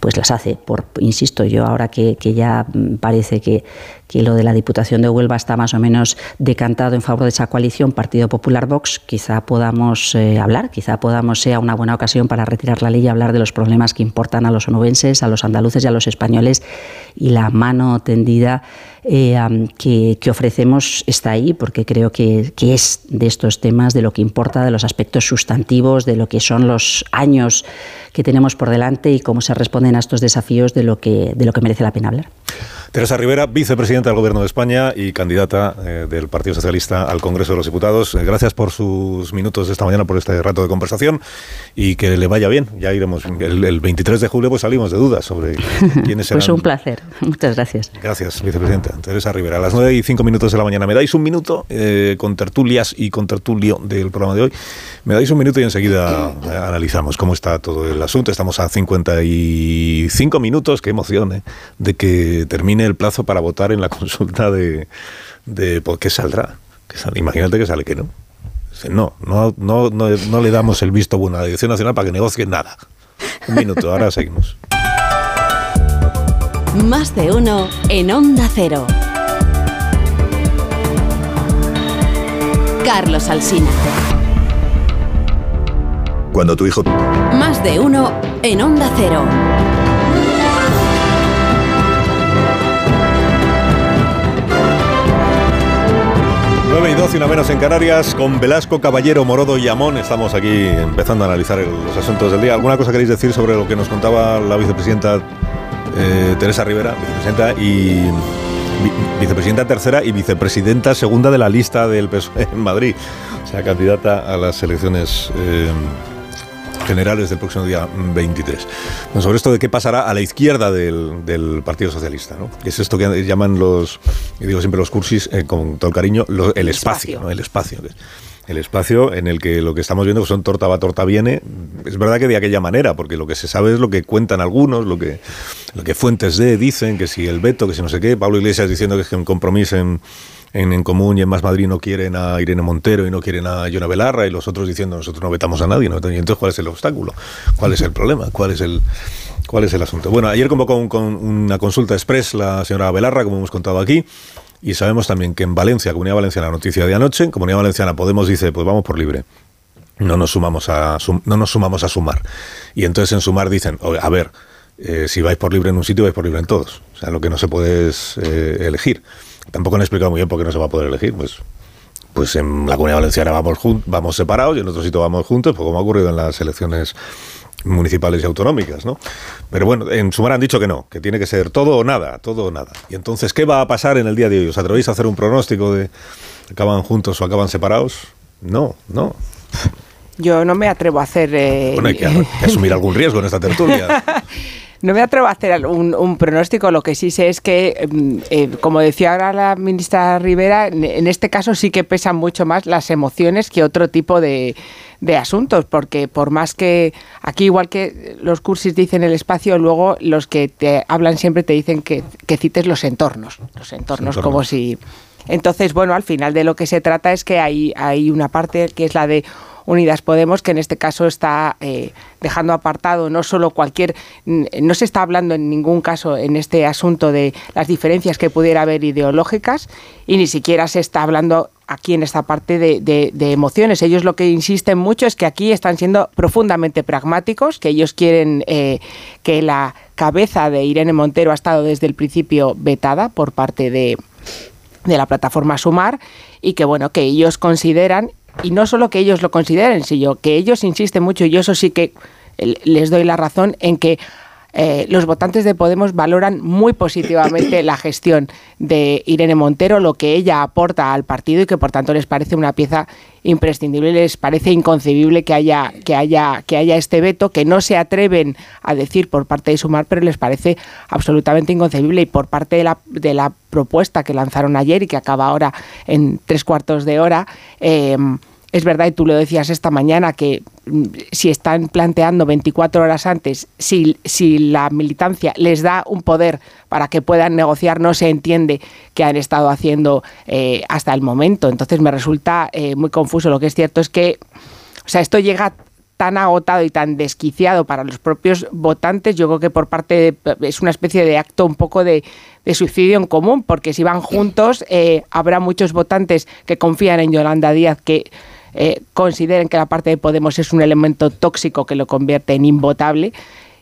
K: pues las hace. Por, insisto, yo ahora que, que ya parece que, que lo de la Diputación de Huelva está más o menos decantado en favor de esa coalición Partido Popular Vox, quizá podamos eh, hablar, quizá podamos sea una buena ocasión para retirar la ley y hablar de los problemas que importan a los onubenses, a los andaluces y a los españoles y la mano tendida eh, que, que ofrecemos está ahí porque creo que, que es de estos temas de lo que importa, de los aspectos sustantivos, de lo que son los años que tenemos por delante y cómo se responden a estos desafíos de lo que, de lo que merece la pena hablar.
A: Teresa Rivera, vicepresidenta del Gobierno de España y candidata eh, del Partido Socialista al Congreso de los Diputados. Eh, gracias por sus minutos esta mañana, por este rato de conversación y que le vaya bien. Ya iremos. El, el 23 de julio pues salimos de dudas sobre *laughs* quiénes serán.
K: Pues un placer. *laughs* Muchas gracias.
A: Gracias, vicepresidenta. Teresa Rivera. A las 9 y 5 minutos de la mañana. ¿Me dais un minuto eh, con tertulias y con tertulio del programa de hoy? Me dais un minuto y enseguida eh, analizamos cómo está todo el asunto. Estamos a 55 minutos, qué emoción, eh, de que termine el plazo para votar en la *laughs* consulta de, de ¿por qué saldrá? Imagínate que sale que No, no, no, no, no le damos el visto bueno a la Dirección Nacional para que negocie nada. Un minuto, ahora seguimos. *laughs*
L: Más de uno en Onda Cero. Carlos Alsina.
M: Cuando tu hijo...
L: Más de uno en Onda Cero.
A: 9 y 12, una menos en Canarias, con Velasco, Caballero, Morodo y Amón. Estamos aquí empezando a analizar el- los asuntos del día. ¿Alguna cosa queréis decir sobre lo que nos contaba la vicepresidenta eh, Teresa Rivera, vicepresidenta y vi- vicepresidenta tercera y vicepresidenta segunda de la lista del PSOE en Madrid? O sea, candidata a las elecciones eh, generales del próximo día 23. Bueno, sobre esto de qué pasará a la izquierda del, del Partido Socialista, ¿no? Es esto que llaman los, digo siempre los cursis, eh, con todo el cariño, lo- el espacio, ¿no? El espacio. El espacio en el que lo que estamos viendo son torta va, torta viene. Es verdad que de aquella manera, porque lo que se sabe es lo que cuentan algunos, lo que, lo que fuentes de dicen, que si el veto, que si no sé qué. Pablo Iglesias diciendo que es que un compromiso en, en, Común y en Más Madrid no quieren a Irene Montero y no quieren a Yona Belarra y los otros diciendo nosotros no vetamos a nadie. ¿no? Entonces, ¿cuál es el obstáculo? ¿Cuál es el problema? ¿Cuál es el, cuál es el asunto? Bueno, ayer convocó un- con una consulta express la señora Belarra, como hemos contado aquí. Y sabemos también que en Valencia, Comunidad Valenciana, noticia de anoche, Comunidad Valenciana Podemos dice, pues vamos por libre. No nos sumamos a, sum- no nos sumamos a sumar. Y entonces en sumar dicen, "Oye, a ver, eh, si vais por libre en un sitio, vais por libre en todos. O sea, lo que no se puede es eh, elegir. Tampoco han explicado muy bien por qué no se va a poder elegir. Pues, pues en la Comunidad Valenciana vamos, vamos separados y en otro sitio vamos juntos, pues como ha ocurrido en las elecciones municipales y autonómicas, ¿no? Pero bueno, en Sumar han dicho que no, que tiene que ser todo o nada, todo o nada. Y entonces, ¿qué va a pasar en el día de hoy? ¿Os atrevéis a hacer un pronóstico de acaban juntos o acaban separados? No, no.
N: Yo no me atrevo a hacer. eh,
A: Bueno, hay que, hay que asumir algún riesgo en esta tertulia. *laughs*
N: No me atrevo a hacer un, un pronóstico, lo que sí sé es que, mm, eh, como decía ahora la ministra Rivera, en, este caso sí que pesan mucho más las emociones que otro tipo de, de asuntos, porque por más que aquí igual que los cursis dicen el espacio, luego los que te hablan siempre te dicen que, que cites los entornos, los entornos,
O: entornos.
N: como si... Entonces, bueno, al final de lo que se trata es que hay, hay una parte que es la de Unidas Podemos, que en este caso está eh, dejando apartado no solo cualquier, no se está hablando en ningún caso en este asunto de las diferencias que pudiera haber ideológicas y ni siquiera se está hablando aquí en esta parte de emociones. Ellos lo que insisten mucho es que aquí están siendo profundamente pragmáticos, que ellos quieren eh, que la cabeza de Irene Montero ha estado desde el principio vetada por parte de, de la plataforma Sumar y que bueno que ellos consideran y no solo que ellos lo consideren sino que ellos insisten mucho y yo eso sí que eh, les doy la razón en que eh, los votantes de Podemos valoran muy positivamente la gestión de Irene Montero, lo que ella aporta al partido y que por tanto les parece una pieza imprescindible, les parece inconcebible que haya, que haya, que haya este veto, que no se atreven a decir por parte de Sumar, pero les parece absolutamente inconcebible y por parte de la, de la propuesta que lanzaron ayer y que acaba ahora en tres cuartos de hora. eh, es verdad, y tú lo decías esta mañana, que mm, si están planteando 24 horas antes, si, si la militancia les da un poder para que puedan negociar, no se entiende qué han estado haciendo eh, hasta el momento. Entonces me resulta eh, muy confuso. Lo que es cierto es que, o sea, esto llega tan agotado y tan desquiciado para los propios votantes, yo creo que por parte de, es una especie de acto un poco de, de suicidio en común, porque si van juntos eh, habrá muchos votantes que confían en Yolanda Díaz que eh, consideren que la parte de Podemos es un elemento tóxico que lo convierte en invotable.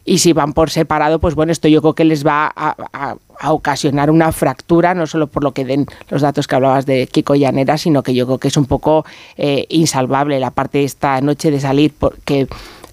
N: Y si van por separado, pues bueno, esto yo creo que les va a, a- ocasionar una fractura, no solo por lo que den los datos que hablabas de Kiko Llanera, sino que yo creo que es un poco eh, insalvable la parte esta noche de salir, porque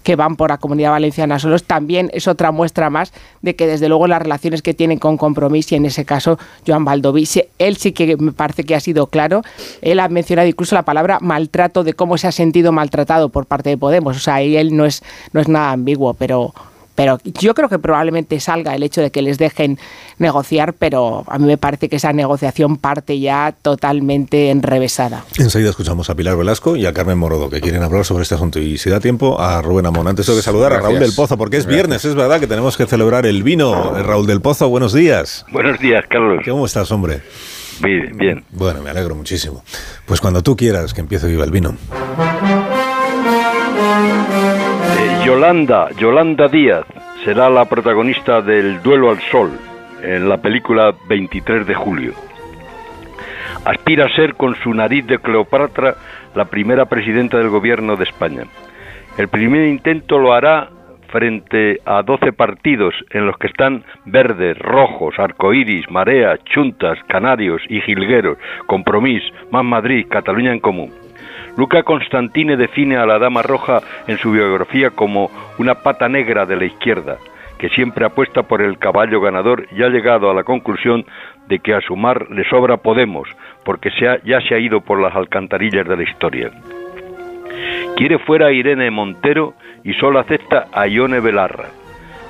N: que van por la comunidad valenciana solos, también es otra muestra más de que desde luego las relaciones que tienen con Compromís y en ese caso Joan Baldoví, él sí que me parece que ha sido claro, él ha mencionado incluso la palabra maltrato de cómo se ha sentido maltratado por parte de Podemos, o sea, ahí él no es, no es nada ambiguo, pero... Pero yo creo que probablemente salga el hecho de que les dejen negociar, pero a mí me parece que esa negociación parte ya totalmente enrevesada.
A: Enseguida escuchamos a Pilar Velasco y a Carmen Morodo, que quieren hablar sobre este asunto. Y si da tiempo, a Rubén Amón. Antes tengo que saludar a Raúl del Pozo, porque es
M: Gracias.
A: viernes, es verdad que tenemos que celebrar el vino. Eh, Raúl del Pozo, buenos días.
O: Buenos días, Carlos.
A: ¿Cómo estás, hombre?
O: Bien, bien.
A: Bueno, me alegro muchísimo. Pues cuando tú quieras que empiece Viva el Vino.
O: Yolanda, Yolanda Díaz será la protagonista del Duelo al Sol en la película 23 de julio. Aspira a ser con su nariz de Cleopatra la primera presidenta del gobierno de España. El primer intento lo hará frente a 12 partidos en los que están verdes, rojos, arcoíris, marea, chuntas, canarios y jilgueros, compromís, más Madrid, Cataluña en común. Luca Constantine define a la Dama Roja en su biografía como una pata negra de la izquierda, que siempre apuesta por el caballo ganador y ha llegado a la conclusión de que a Sumar le sobra Podemos, porque ya se ha ido por las alcantarillas de la historia. Quiere fuera a Irene Montero y solo acepta a Ione Belarra.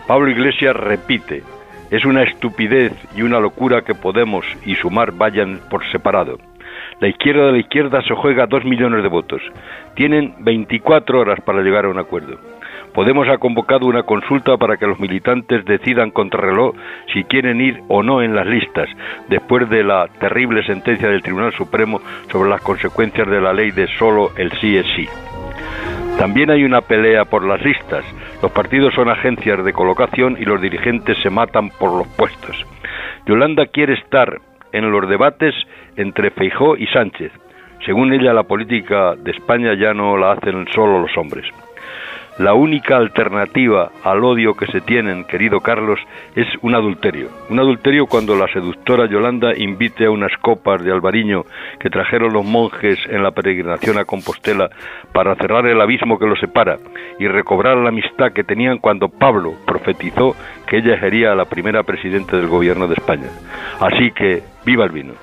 O: Pablo Iglesias repite, es una estupidez y una locura que Podemos y Sumar vayan por separado. La izquierda de la izquierda se juega dos millones de votos. Tienen 24 horas para llegar a un acuerdo. Podemos ha convocado una consulta para que los militantes decidan contrarreloj si quieren ir o no en las listas, después de la terrible sentencia del Tribunal Supremo sobre las consecuencias de la ley de solo el sí es sí. También hay una pelea por las listas. Los partidos son agencias de colocación y los dirigentes se matan por los puestos. Yolanda quiere estar en los debates entre Feijó y Sánchez. Según ella, la política de España ya no la hacen solo los hombres. La única alternativa al odio que se tienen, querido Carlos, es un adulterio. Un adulterio cuando la seductora Yolanda invite a unas copas de albariño que trajeron los monjes en la peregrinación a Compostela para cerrar el abismo que los separa y recobrar la amistad que tenían cuando Pablo profetizó que ella sería la primera presidenta del gobierno de España. Así que, viva el vino.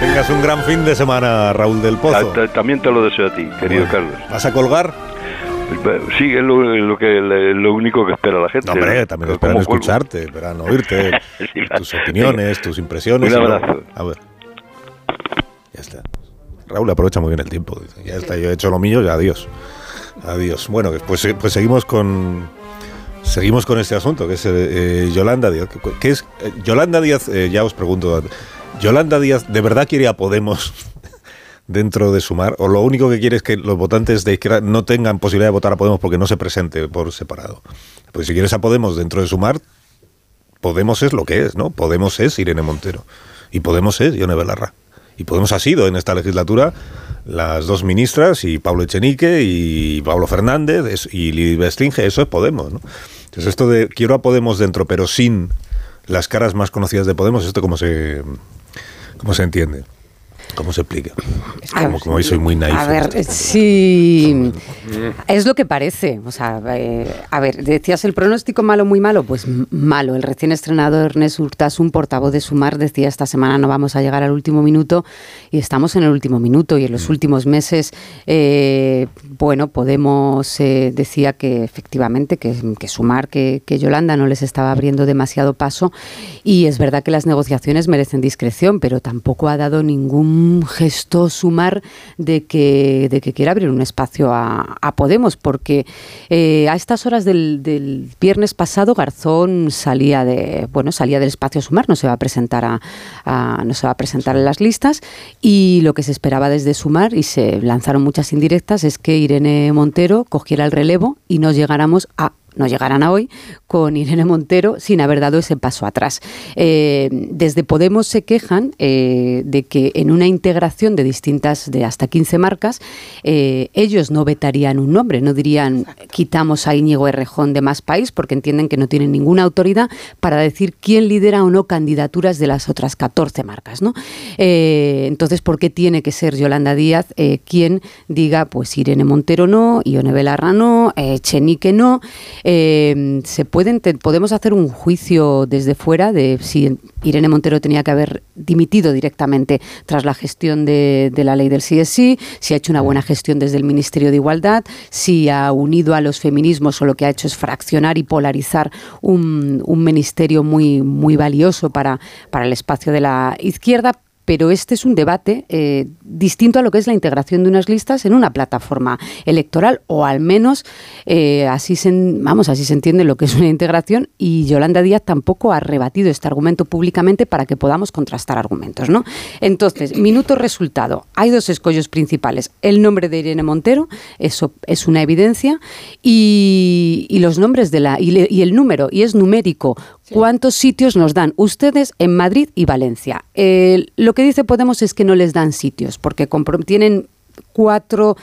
A: Tengas un gran fin de semana, Raúl del Pozo.
O: Ta- También te lo deseo a ti, querido Carlos.
A: ¿Vas a colgar?
O: Sí, es lo, lo que, lo único que espera la gente.
A: No, hombre, también esperan escucharte, esperan oírte, *laughs*
O: Sí,
A: tus opiniones, tus impresiones.
O: Un abrazo.
A: A ver. Ya está. Raúl aprovecha muy bien el tiempo. dice, Ya está, yo he hecho lo mío, ya adiós. Adiós. Bueno, pues, pues seguimos con seguimos con este asunto, que es eh, Yolanda Díaz. ¿Qué es? Eh, Yolanda Díaz, eh, ya os pregunto, ¿Yolanda Díaz de verdad quiere a Podemos *laughs* dentro de Sumar? ¿O lo único que quiere es que los votantes de izquierda no tengan posibilidad de votar a Podemos porque no se presente por separado? Pues si quieres a Podemos dentro de Sumar, Podemos es lo que es, ¿no? Podemos es Irene Montero. Y Podemos es Ione Belarra. Y Podemos ha sido en esta legislatura las dos ministras y Pablo Echenique y Pablo Fernández y Lili Bestringe, eso es Podemos, ¿no? Entonces esto de quiero a Podemos dentro pero sin las caras más conocidas de Podemos, ¿esto cómo se, cómo se entiende? ¿Cómo se explica? Como, como hoy soy muy naif.
P: A ver, sí, es lo que parece. O sea, eh, a ver, decías el pronóstico malo, muy malo, pues malo. El recién estrenado Ernest Urtasun, portavoz de Sumar, decía esta semana no vamos a llegar al último minuto y estamos en el último minuto y en los últimos meses, eh, bueno, Podemos eh, decía que efectivamente que, que Sumar, que, que Yolanda no les estaba abriendo demasiado paso y es verdad que las negociaciones merecen discreción, pero tampoco ha dado ningún
K: un gesto sumar de que, de que quiere abrir un espacio a, a Podemos, porque eh, a estas horas del, del, viernes pasado Garzón salía de bueno salía del espacio sumar, no se va a presentar a, a, no se va a presentar en las listas y lo que se esperaba desde sumar y se lanzaron muchas indirectas es que Irene Montero cogiera el relevo y nos llegáramos a no llegarán a hoy, con Irene Montero sin haber dado ese paso atrás. Eh, desde Podemos se quejan eh, de que en una integración de distintas, de hasta 15 marcas, eh, ellos no vetarían un nombre, no dirían quitamos a Íñigo Errejón de Más País, porque entienden que no tienen ninguna autoridad para decir quién lidera o no candidaturas de las otras 14 marcas. ¿no? entonces, ¿por qué tiene que ser Yolanda Díaz quien diga, pues Irene Montero no, Ione Belarra no, Chenique no? Eh, se pueden podemos hacer un juicio desde fuera de si Irene Montero tenía que haber dimitido directamente tras la gestión de, de la ley del CSI, si ha hecho una buena gestión desde el Ministerio de Igualdad, si ha unido a los feminismos o lo que ha hecho es fraccionar y polarizar un, un ministerio muy, muy valioso para, para el espacio de la izquierda, pero este es un debate eh, distinto a lo que es la integración de unas listas en una plataforma electoral, o al menos eh, así, se, vamos, así se entiende lo que es una integración, y Yolanda Díaz tampoco ha rebatido este argumento públicamente para que podamos contrastar argumentos. ¿no? Entonces, *clears throat* minuto resultado. Hay dos escollos principales. El nombre de Irene Montero, eso es una evidencia, y, y los nombres de la. Y, le, y el número, y es numérico. ¿Cuántos sitios nos dan ustedes en Madrid y Valencia? Eh, lo que dice Podemos es que no les dan sitios, porque tienen cuatro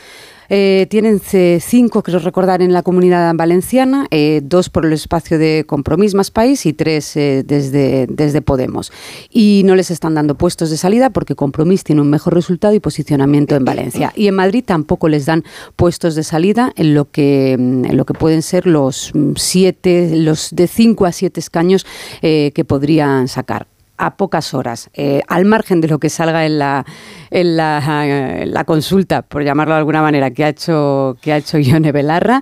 K: eh, tienen cinco, creo recordar, en la comunidad valenciana, eh, dos por el espacio de Compromís más País y tres eh, desde, desde Podemos. Y no les están dando puestos de salida porque Compromís tiene un mejor resultado y posicionamiento en Valencia. Y en Madrid tampoco les dan puestos de salida en lo que, en lo que pueden ser los siete, los de cinco a siete escaños que podrían sacar a pocas horas, eh, al margen de lo que salga en la, en la, la, consulta, por llamarlo de alguna manera, que ha hecho, que ha hecho *laughs* Ione Belarra,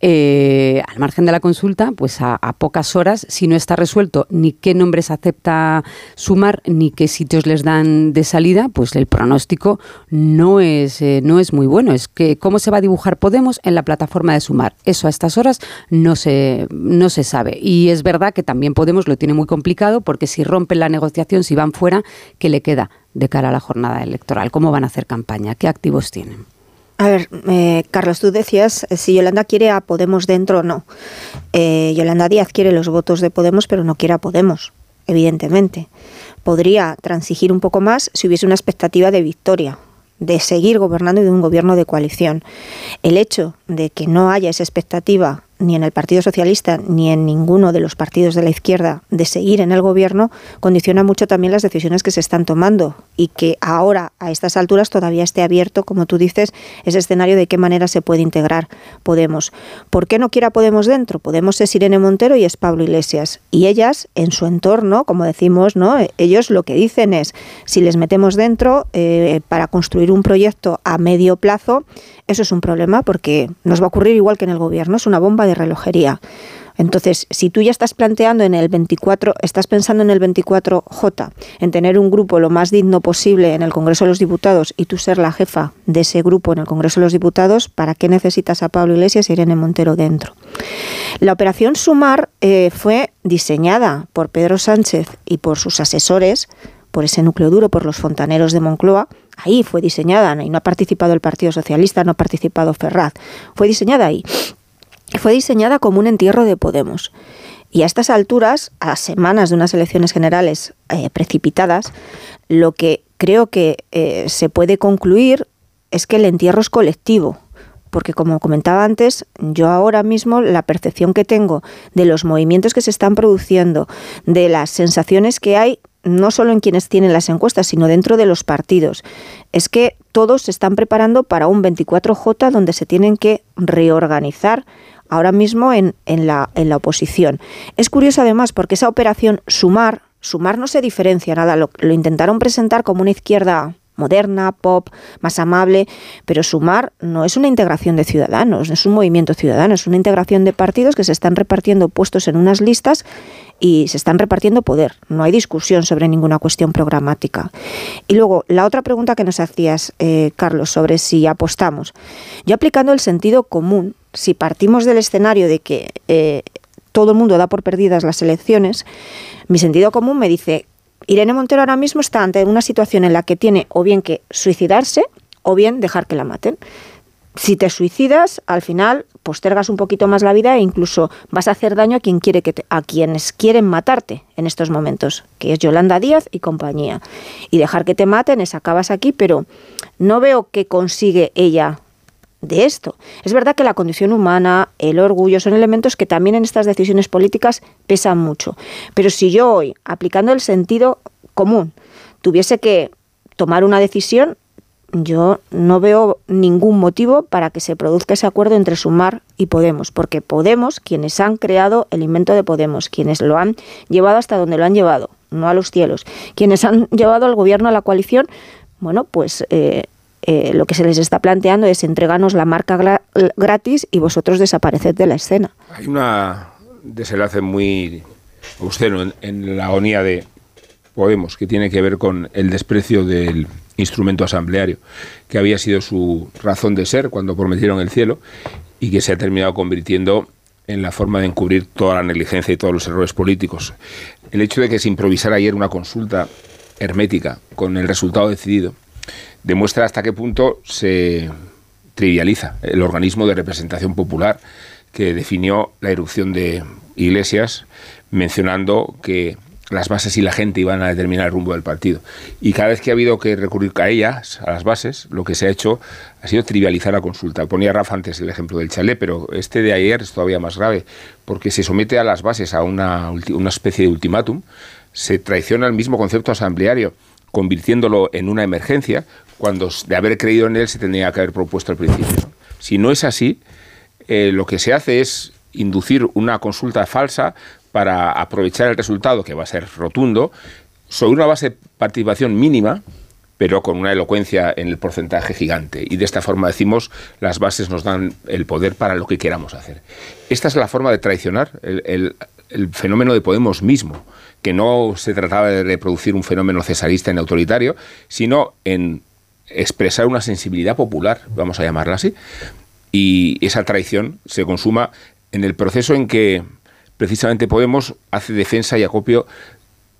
K: eh, al margen de la consulta, pues a, pocas horas, si no está resuelto ni qué nombres acepta sumar, ni qué sitios les dan de salida, pues el pronóstico no es, eh, no es muy bueno. Es que cómo se va a dibujar Podemos en la plataforma de sumar. Eso a estas horas no se, no se sabe. Y es verdad que también Podemos lo tiene muy complicado porque si rompen la negociación negociación, si van fuera, ¿qué le queda de cara a la jornada electoral? ¿Cómo van a hacer campaña? ¿Qué activos tienen?
I: A ver, eh, Carlos, tú decías eh, si Yolanda quiere a Podemos dentro o no. Eh, Yolanda Díaz quiere los votos de Podemos, pero no quiere a Podemos, evidentemente. Podría transigir un poco más si hubiese una expectativa de victoria, de seguir gobernando y de un gobierno de coalición. El hecho de que no haya esa expectativa ni en el Partido Socialista ni en ninguno de los partidos de la izquierda de seguir en el gobierno condiciona mucho también las decisiones que se están tomando y que ahora a estas alturas todavía esté abierto, como tú dices, ese escenario de qué manera se puede integrar Podemos. ¿Por qué no quiera Podemos dentro? Podemos es Irene Montero y es Pablo Iglesias y ellas en su entorno, como decimos, no, ellos lo que dicen es si les metemos dentro eh, para construir un proyecto a medio plazo, eso es un problema porque nos va a ocurrir igual que en el gobierno, es una bomba de relojería. Entonces, si tú ya estás planteando en el 24, estás pensando en el 24J, en tener un grupo lo más digno posible en el Congreso de los Diputados y tú ser la jefa de ese grupo en el Congreso de los Diputados, ¿para qué necesitas a Pablo Iglesias y Irene Montero dentro? La operación Sumar eh, fue diseñada por Pedro Sánchez y por sus asesores, por ese núcleo duro, por los fontaneros de Moncloa, ahí fue diseñada, y no ha participado el Partido Socialista, no ha participado Ferraz, fue diseñada ahí. Fue diseñada como un entierro de Podemos. Y a estas alturas, a semanas de unas elecciones generales eh, precipitadas, lo que creo que eh, se puede concluir es que el entierro es colectivo. Porque como comentaba antes, yo ahora mismo la percepción que tengo de los movimientos que se están produciendo, de las sensaciones que hay no solo en quienes tienen las encuestas, sino dentro de los partidos, es que todos se están preparando para un 24J donde se tienen que reorganizar ahora mismo en, en, la, en la oposición. Es curioso además porque esa operación sumar, sumar no se diferencia nada, lo, lo intentaron presentar como una izquierda moderna, pop, más amable, pero Sumar no es una integración de ciudadanos, no es un movimiento ciudadano, es una integración de partidos que se están repartiendo puestos en unas listas y se están repartiendo poder. No hay discusión sobre ninguna cuestión programática. Y luego, la otra pregunta que nos hacías, eh, Carlos, sobre si apostamos. Yo aplicando el sentido común, si partimos del escenario de que eh, todo el mundo da por perdidas las elecciones, mi sentido común me dice, Irene Montero ahora mismo está ante una situación en la que tiene o bien que suicidarse o bien dejar que la maten si te suicidas, al final postergas un poquito más la vida e incluso vas a hacer daño a quien quiere que a quienes quieren matarte en estos momentos, que es Yolanda Díaz y compañía. Y dejar que te maten es acabas aquí, pero no veo qué consigue ella de esto. Es verdad que la condición humana, el orgullo, son elementos que también en estas decisiones políticas pesan mucho. Pero si yo hoy, aplicando el sentido común, tuviese que tomar una decisión, yo no veo ningún motivo para que se produzca ese acuerdo entre Sumar y Podemos, porque Podemos, quienes han creado el invento de Podemos, quienes lo han llevado hasta donde lo han llevado, no a los cielos, quienes han *laughs* llevado al gobierno a la coalición, bueno, pues eh, eh, lo que se les está planteando es entregarnos la marca gratis y vosotros desapareced de la escena.
J: Hay una desenlace muy obsceno en la agonía de Podemos, que tiene que ver con el desprecio del instrumento asambleario, que había sido su razón de ser cuando prometieron el cielo y que se ha terminado convirtiendo en la forma de encubrir toda la negligencia y todos los errores políticos. El hecho de que se improvisara ayer una consulta hermética con el resultado decidido demuestra hasta qué punto se trivializa el organismo de representación popular que definió la erupción de Iglesias mencionando que las bases y la gente iban a determinar el rumbo del partido. Y cada vez que ha habido que recurrir a ellas, a las bases, lo que se ha hecho ha sido trivializar la consulta. Ponía Rafa antes el ejemplo del chalet, pero este de ayer es todavía más grave, porque se somete a las bases a una, una especie de ultimátum, se traiciona el mismo concepto asambleario, convirtiéndolo en una emergencia, cuando de haber creído en él se tendría que haber propuesto al principio. Si no es así, eh, lo que se hace es inducir una consulta falsa para aprovechar el resultado, que va a ser rotundo, sobre una base de participación mínima, pero con una elocuencia en el porcentaje gigante. Y de esta forma decimos, las bases nos dan el poder para lo que queramos hacer. Esta es la forma de traicionar el, fenómeno de Podemos mismo, que no se trataba de reproducir un fenómeno cesarista en autoritario, sino en expresar una sensibilidad popular, vamos a llamarla así. Y esa traición se consuma en el proceso en que precisamente Podemos hace defensa y acopio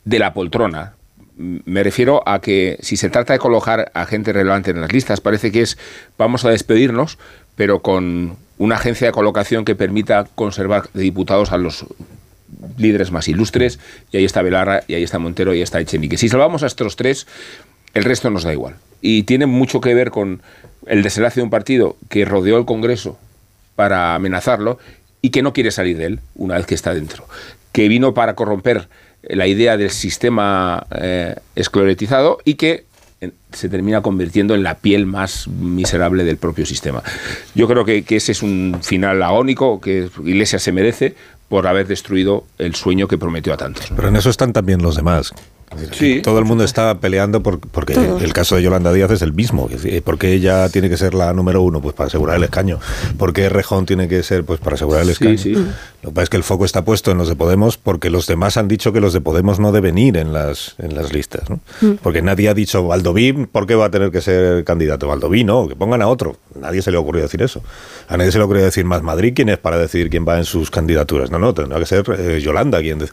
J: de la poltrona. Me refiero a que si se trata de colocar a gente relevante en las listas, parece que es vamos a despedirnos, pero con una agencia de colocación que permita conservar de diputados a los líderes más ilustres, y ahí está Belarra, y ahí está Montero, y ahí está Echenique. Si salvamos a estos tres, el resto nos da igual. Y tiene mucho que ver con el desenlace de un partido que rodeó el Congreso para amenazarlo y que no quiere salir de él una vez que está dentro, que vino para corromper la idea del sistema eh, escleretizado y que se termina convirtiendo en la piel más miserable del propio sistema. Yo creo que, que ese es un final agónico que Iglesias se merece por haber destruido el sueño que prometió a tantos.
A: Pero en eso están también los demás. Sí. Todo el mundo está peleando por, porque el caso de Yolanda Díaz es el mismo. Porque ella tiene que ser la número uno, pues para asegurar el escaño. Porque Rejón tiene que ser, pues para asegurar el escaño. Lo que pasa es que el foco está puesto en los de Podemos porque los demás han dicho que los de Podemos no deben ir en las, en las listas. Mm. Porque nadie ha dicho Valdoví, ¿por qué va a tener que ser candidato? Valdoví, no, que pongan a otro. Nadie se le ocurrió decir eso. A nadie se le ocurrió decir más Madrid quién es para decidir quién va en sus candidaturas. No, no, tendrá que ser eh, Yolanda quien.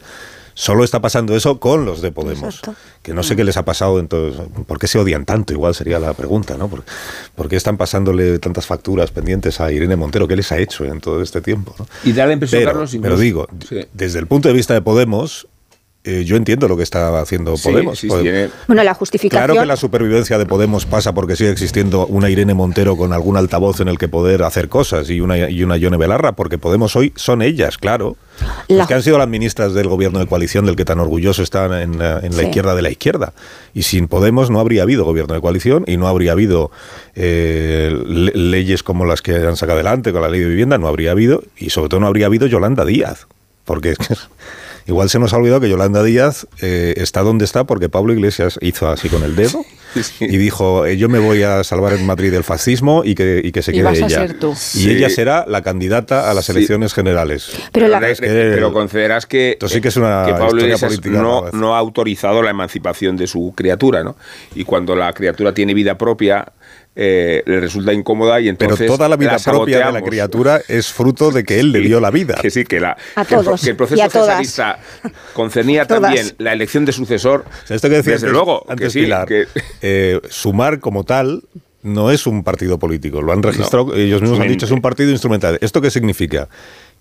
A: Solo está pasando eso con los de Podemos. Que no sé qué les ha pasado, entonces, ¿por qué se odian tanto? Igual sería la pregunta, ¿no? ¿Por, qué están pasándole tantas facturas pendientes a Irene Montero? ¿Qué les ha hecho en todo este tiempo?
J: Y da la impresión,
A: pero,
J: Carlos...
A: Pero digo, desde el punto de vista de Podemos, eh, yo entiendo lo que está haciendo Podemos.
I: Bueno, la justificación.
A: Claro que la supervivencia de Podemos pasa porque sigue existiendo una Irene Montero con algún altavoz en el que poder hacer cosas y una, y una Yone Belarra, porque Podemos hoy son ellas, claro. Las que han sido las ministras del gobierno de coalición del que tan orgulloso están en, la izquierda de la izquierda. Y sin Podemos no habría habido gobierno de coalición y no habría habido eh, leyes como las que han sacado adelante con la ley de vivienda, no habría habido, y sobre todo no habría habido Yolanda Díaz. Porque Igual se nos ha olvidado que Yolanda Díaz eh, está donde está porque Pablo Iglesias hizo así con el dedo *laughs* y dijo, eh, yo me voy a salvar en Madrid del fascismo y que, y que se
N: Y
A: quede
N: vas a
A: ella.
N: ser tú.
A: Y
J: Sí.
A: ella será la candidata a las
J: Sí.
A: elecciones generales.
I: Pero la-
A: Es que-
J: pero concederás que,
A: Esto sí que es una
J: que Pablo Iglesias no ha autorizado la emancipación de su criatura, ¿no? Y cuando la criatura tiene vida propia, eh, le resulta incómoda y
A: Pero
J: entonces
A: toda la vida
J: la
A: propia de la criatura es fruto de que él le *laughs* dio la vida.
J: Que sí, que, la,
I: A
J: que el-
I: todos
J: que el proceso
I: y a todas.
J: cesarista concernía *laughs* también la elección de sucesor.
A: O sea, esto que decía
J: desde
A: antes,
J: luego,
A: antes
J: que sí,
A: Pilar,
J: que-
A: eh, Sumar como tal no es un partido político. Lo han registrado, ellos mismos han dicho, es un partido instrumental. ¿Esto qué significa?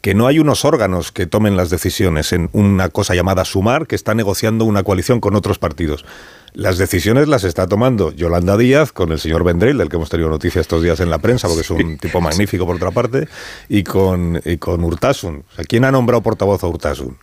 A: Que no hay unos órganos que tomen las decisiones en una cosa llamada Sumar que está negociando una coalición con otros partidos. Las decisiones las está tomando Yolanda Díaz con el señor Vendrell, del que hemos tenido noticia estos días en la prensa, porque es un tipo magnífico por otra parte, y con, y con Urtasun. O sea, ¿Quién ha nombrado portavoz a Urtasun?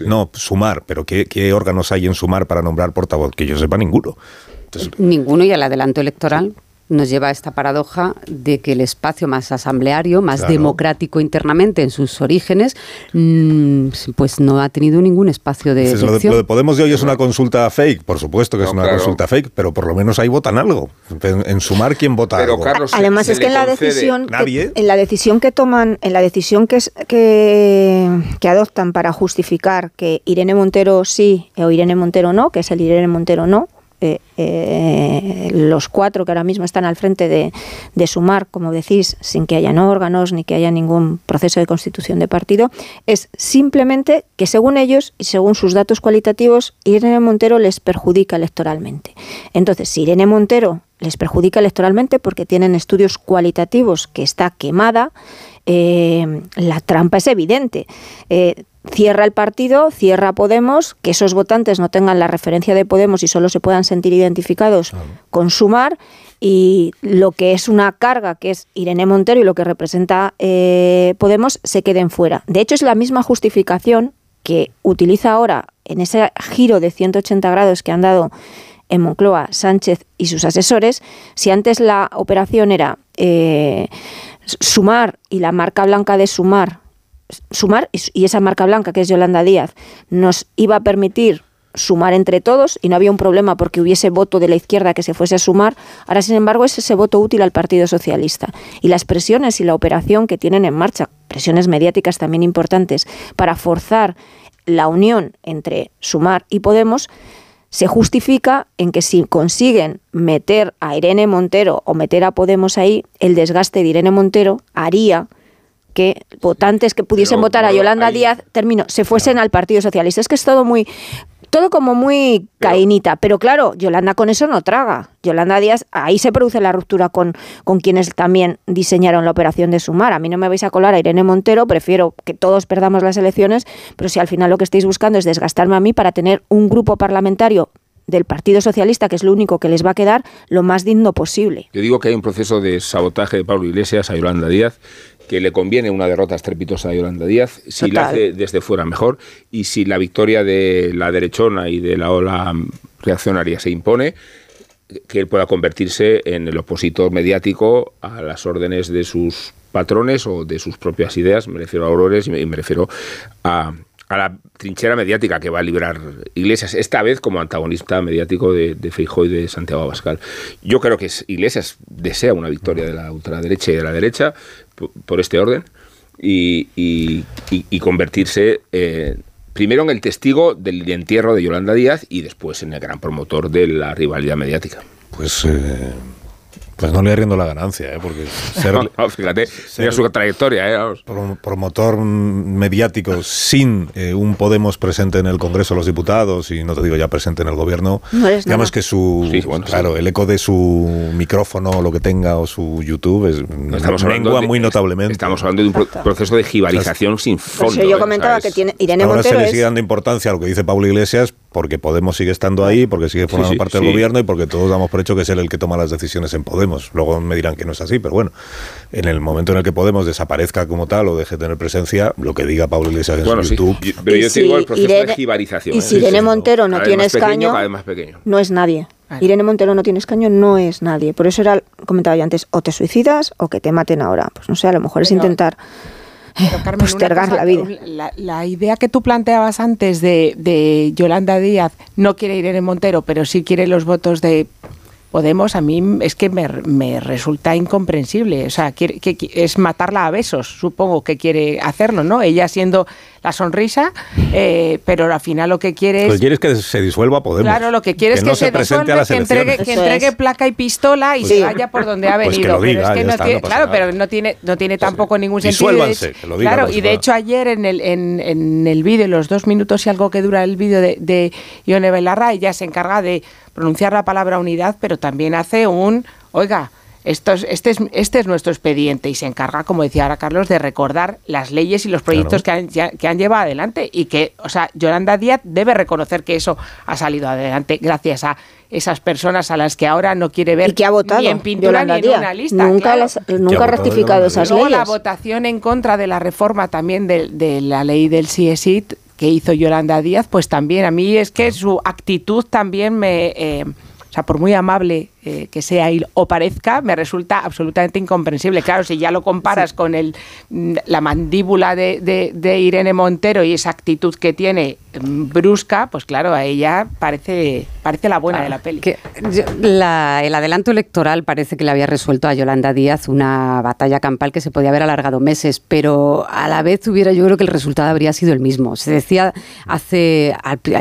A: No, Sumar, pero ¿qué, ¿qué órganos hay en Sumar para nombrar portavoz? Que yo sepa ninguno. Entonces,
P: Ninguno y el adelanto electoral nos lleva a esta paradoja de que el espacio más asambleario, más
A: Claro.
P: democrático internamente en sus orígenes, mm, pues no ha tenido ningún espacio de
A: lo, de, lo de Podemos de hoy es una consulta fake, por supuesto que es una
J: claro.
A: consulta fake, pero por lo menos ahí votan algo. En, en sumar, ¿quién vota
J: Pero,
A: algo?
J: Carlos,
I: Además
J: se
I: es que en la decisión que, en la decisión que toman, en la decisión que, es- que que adoptan para justificar que Irene Montero sí o Irene Montero no, que es el Irene Montero no. Eh, eh, los cuatro que ahora mismo están al frente de, de Sumar, como decís, sin que hayan órganos ni que haya ningún proceso de constitución de partido, es simplemente que según ellos y según sus datos cualitativos, Irene Montero les perjudica electoralmente. Entonces, si Irene Montero les perjudica electoralmente porque tienen estudios cualitativos que está quemada, eh, la trampa es evidente. Eh, cierra el partido, cierra Podemos, que esos votantes no tengan la referencia de Podemos y solo se puedan sentir identificados con Sumar y lo que es una carga, que es Irene Montero y lo que representa eh, Podemos, se queden fuera. De hecho, es la misma justificación que utiliza ahora en ese giro de 180 grados que han dado en Moncloa, Sánchez y sus asesores, si antes la operación era eh, sumar y la marca blanca de sumar, sumar y, esa marca blanca que es Yolanda Díaz, nos iba a permitir sumar entre todos y no había un problema porque hubiese voto de la izquierda que se fuese a sumar. Ahora, sin embargo, es ese voto útil al Partido Socialista. Y las presiones y la operación que tienen en marcha, presiones mediáticas también importantes, para forzar la unión entre Sumar y Podemos, se justifica en que si consiguen meter a Irene Montero o meter a Podemos ahí, el desgaste de Irene Montero haría que votantes que pudiesen
J: Pero,
I: votar a Yolanda
J: ahí-
I: Díaz, termino, se fuesen al Partido Socialista. Es que es todo muy todo como muy caínita, pero claro, Yolanda con eso no traga. Yolanda Díaz, ahí se produce la ruptura con, con quienes también diseñaron la operación de Sumar. A mí no me vais a colar a Irene Montero, prefiero que todos perdamos las elecciones, pero si al final lo que estáis buscando es desgastarme a mí para tener un grupo parlamentario del Partido Socialista, que es lo único que les va a quedar, lo más digno posible.
J: Yo digo que hay un proceso de sabotaje de Pablo Iglesias a Yolanda Díaz que le conviene una derrota estrepitosa a Yolanda Díaz, si la hace desde fuera mejor, y si la victoria de la derechona y de la ola reaccionaria se impone, que él pueda convertirse en el opositor mediático a las órdenes de sus patrones o de sus propias ideas, me refiero a Aurores y me refiero a, a la trinchera mediática que va a librar Iglesias, esta vez como antagonista mediático de, de y de Santiago Abascal. Yo creo que es- Iglesias desea una victoria de la ultraderecha y de la derecha por, este orden y convertirse eh, primero en el testigo del entierro de Yolanda Díaz y después en el gran promotor de la rivalidad mediática.
A: Pues, eh, pues no le arriendo la ganancia, ¿eh? porque ser *laughs*
J: No, no, fíjate, mira su trayectoria, ¿eh? Vamos.
A: prom- promotor mediático sin eh, un Podemos presente en el Congreso de los Diputados y no te digo ya presente en el Gobierno,
I: No
A: digamos
I: nada.
A: que su,
J: Sí, bueno,
A: claro, el eco de su micrófono o lo que tenga o su YouTube es
J: Estamos hablando
A: mengua
J: de-
A: muy notablemente.
J: Estamos hablando de un pro- proceso de jibarización sin
I: Por
J: fondo.
I: eso yo
J: ¿eh?
I: comentaba que
J: es-
I: tiene Irene
A: Ahora
I: Montero
A: se le
I: es
A: sigue dando importancia a lo que dice Pablo Iglesias porque Podemos sigue estando ahí, porque sigue formando
J: sí,
A: parte
J: sí.
A: del gobierno y porque todos damos por hecho que es él el que toma las decisiones en Podemos. Luego me dirán que no es así, pero bueno, en el momento en el que Podemos desaparezca como tal o deje de tener presencia, lo que diga Pablo Iglesias en
J: Bueno,
A: su
J: sí,
A: YouTube.
J: y- pero yo te digo
I: si
J: el proceso
I: Irene-
J: de jibarización.
I: y
J: ¿eh?
I: si Irene Montero no tiene escaño, no es nadie. Irene Montero no tiene escaño, no es nadie. Por eso era, comentaba yo antes, o te suicidas o que te maten ahora. Pues no sé, a lo mejor es
N: Pero- Carmen,
I: postergar
N: una
I: la vida.
N: La, la idea que tú planteabas antes de, de Yolanda Díaz, no quiere Irene Montero, pero sí quiere los votos de Podemos, a mí es que me, me resulta incomprensible. O sea, quiere, que, que es matarla a besos, supongo que quiere hacerlo, ¿no? Ella siendo la sonrisa, eh, pero al final lo que quiere
A: Lo
N: es...
A: que quiere es que se disuelva Podemos.
N: Claro, lo que quiere es que se,
A: presente a
N: disuelva,
A: las
N: que entregue, que entregue
I: es.
N: placa y pistola y
I: Pues
N: se vaya por donde ha
A: Pues
N: venido.
A: que lo
N: pero
A: diga,
N: es que
A: ya
N: no
A: está,
N: tiene,
A: no
N: claro,
A: nada.
N: pero no tiene, no tiene tampoco ningún sentido.
A: Disuélvanse, que lo diga,
N: claro,
A: pues
N: y de hecho ayer en el, en, en el vídeo, en los dos minutos y algo que dura el vídeo de, de Ione Belarra, ella se encarga de pronunciar la palabra unidad, pero también hace un, oiga, esto es- este, es, este es nuestro expediente y se encarga, como decía ahora Carlos, de recordar las leyes y los proyectos que, han, que han llevado adelante y que, o sea, Yolanda Díaz debe reconocer que eso ha salido adelante gracias a esas personas a las que ahora no quiere ver
I: Y que ha votado
N: ni en pintura
I: Yolanda
N: ni en
I: Díaz.
N: una lista.
I: Nunca,
N: claro.
I: las- nunca ha ratificado esas
N: Luego la votación en contra de la reforma también de, de la ley del CSIT que hizo Yolanda Díaz, pues también a mí es que su actitud también me... eh, o sea, por muy amable eh, que sea y- o parezca, me resulta absolutamente incomprensible. Claro, si ya lo comparas con el, mm, la mandíbula de, de- de Irene Montero y esa actitud que tiene mm, brusca, pues claro, a ella parece, parece la buena de la peli.
K: Que yo- la- el adelanto electoral parece que le había resuelto a Yolanda Díaz una batalla campal que se podía haber alargado meses, pero a la vez hubiera, yo creo que el resultado habría sido el mismo. Se decía hace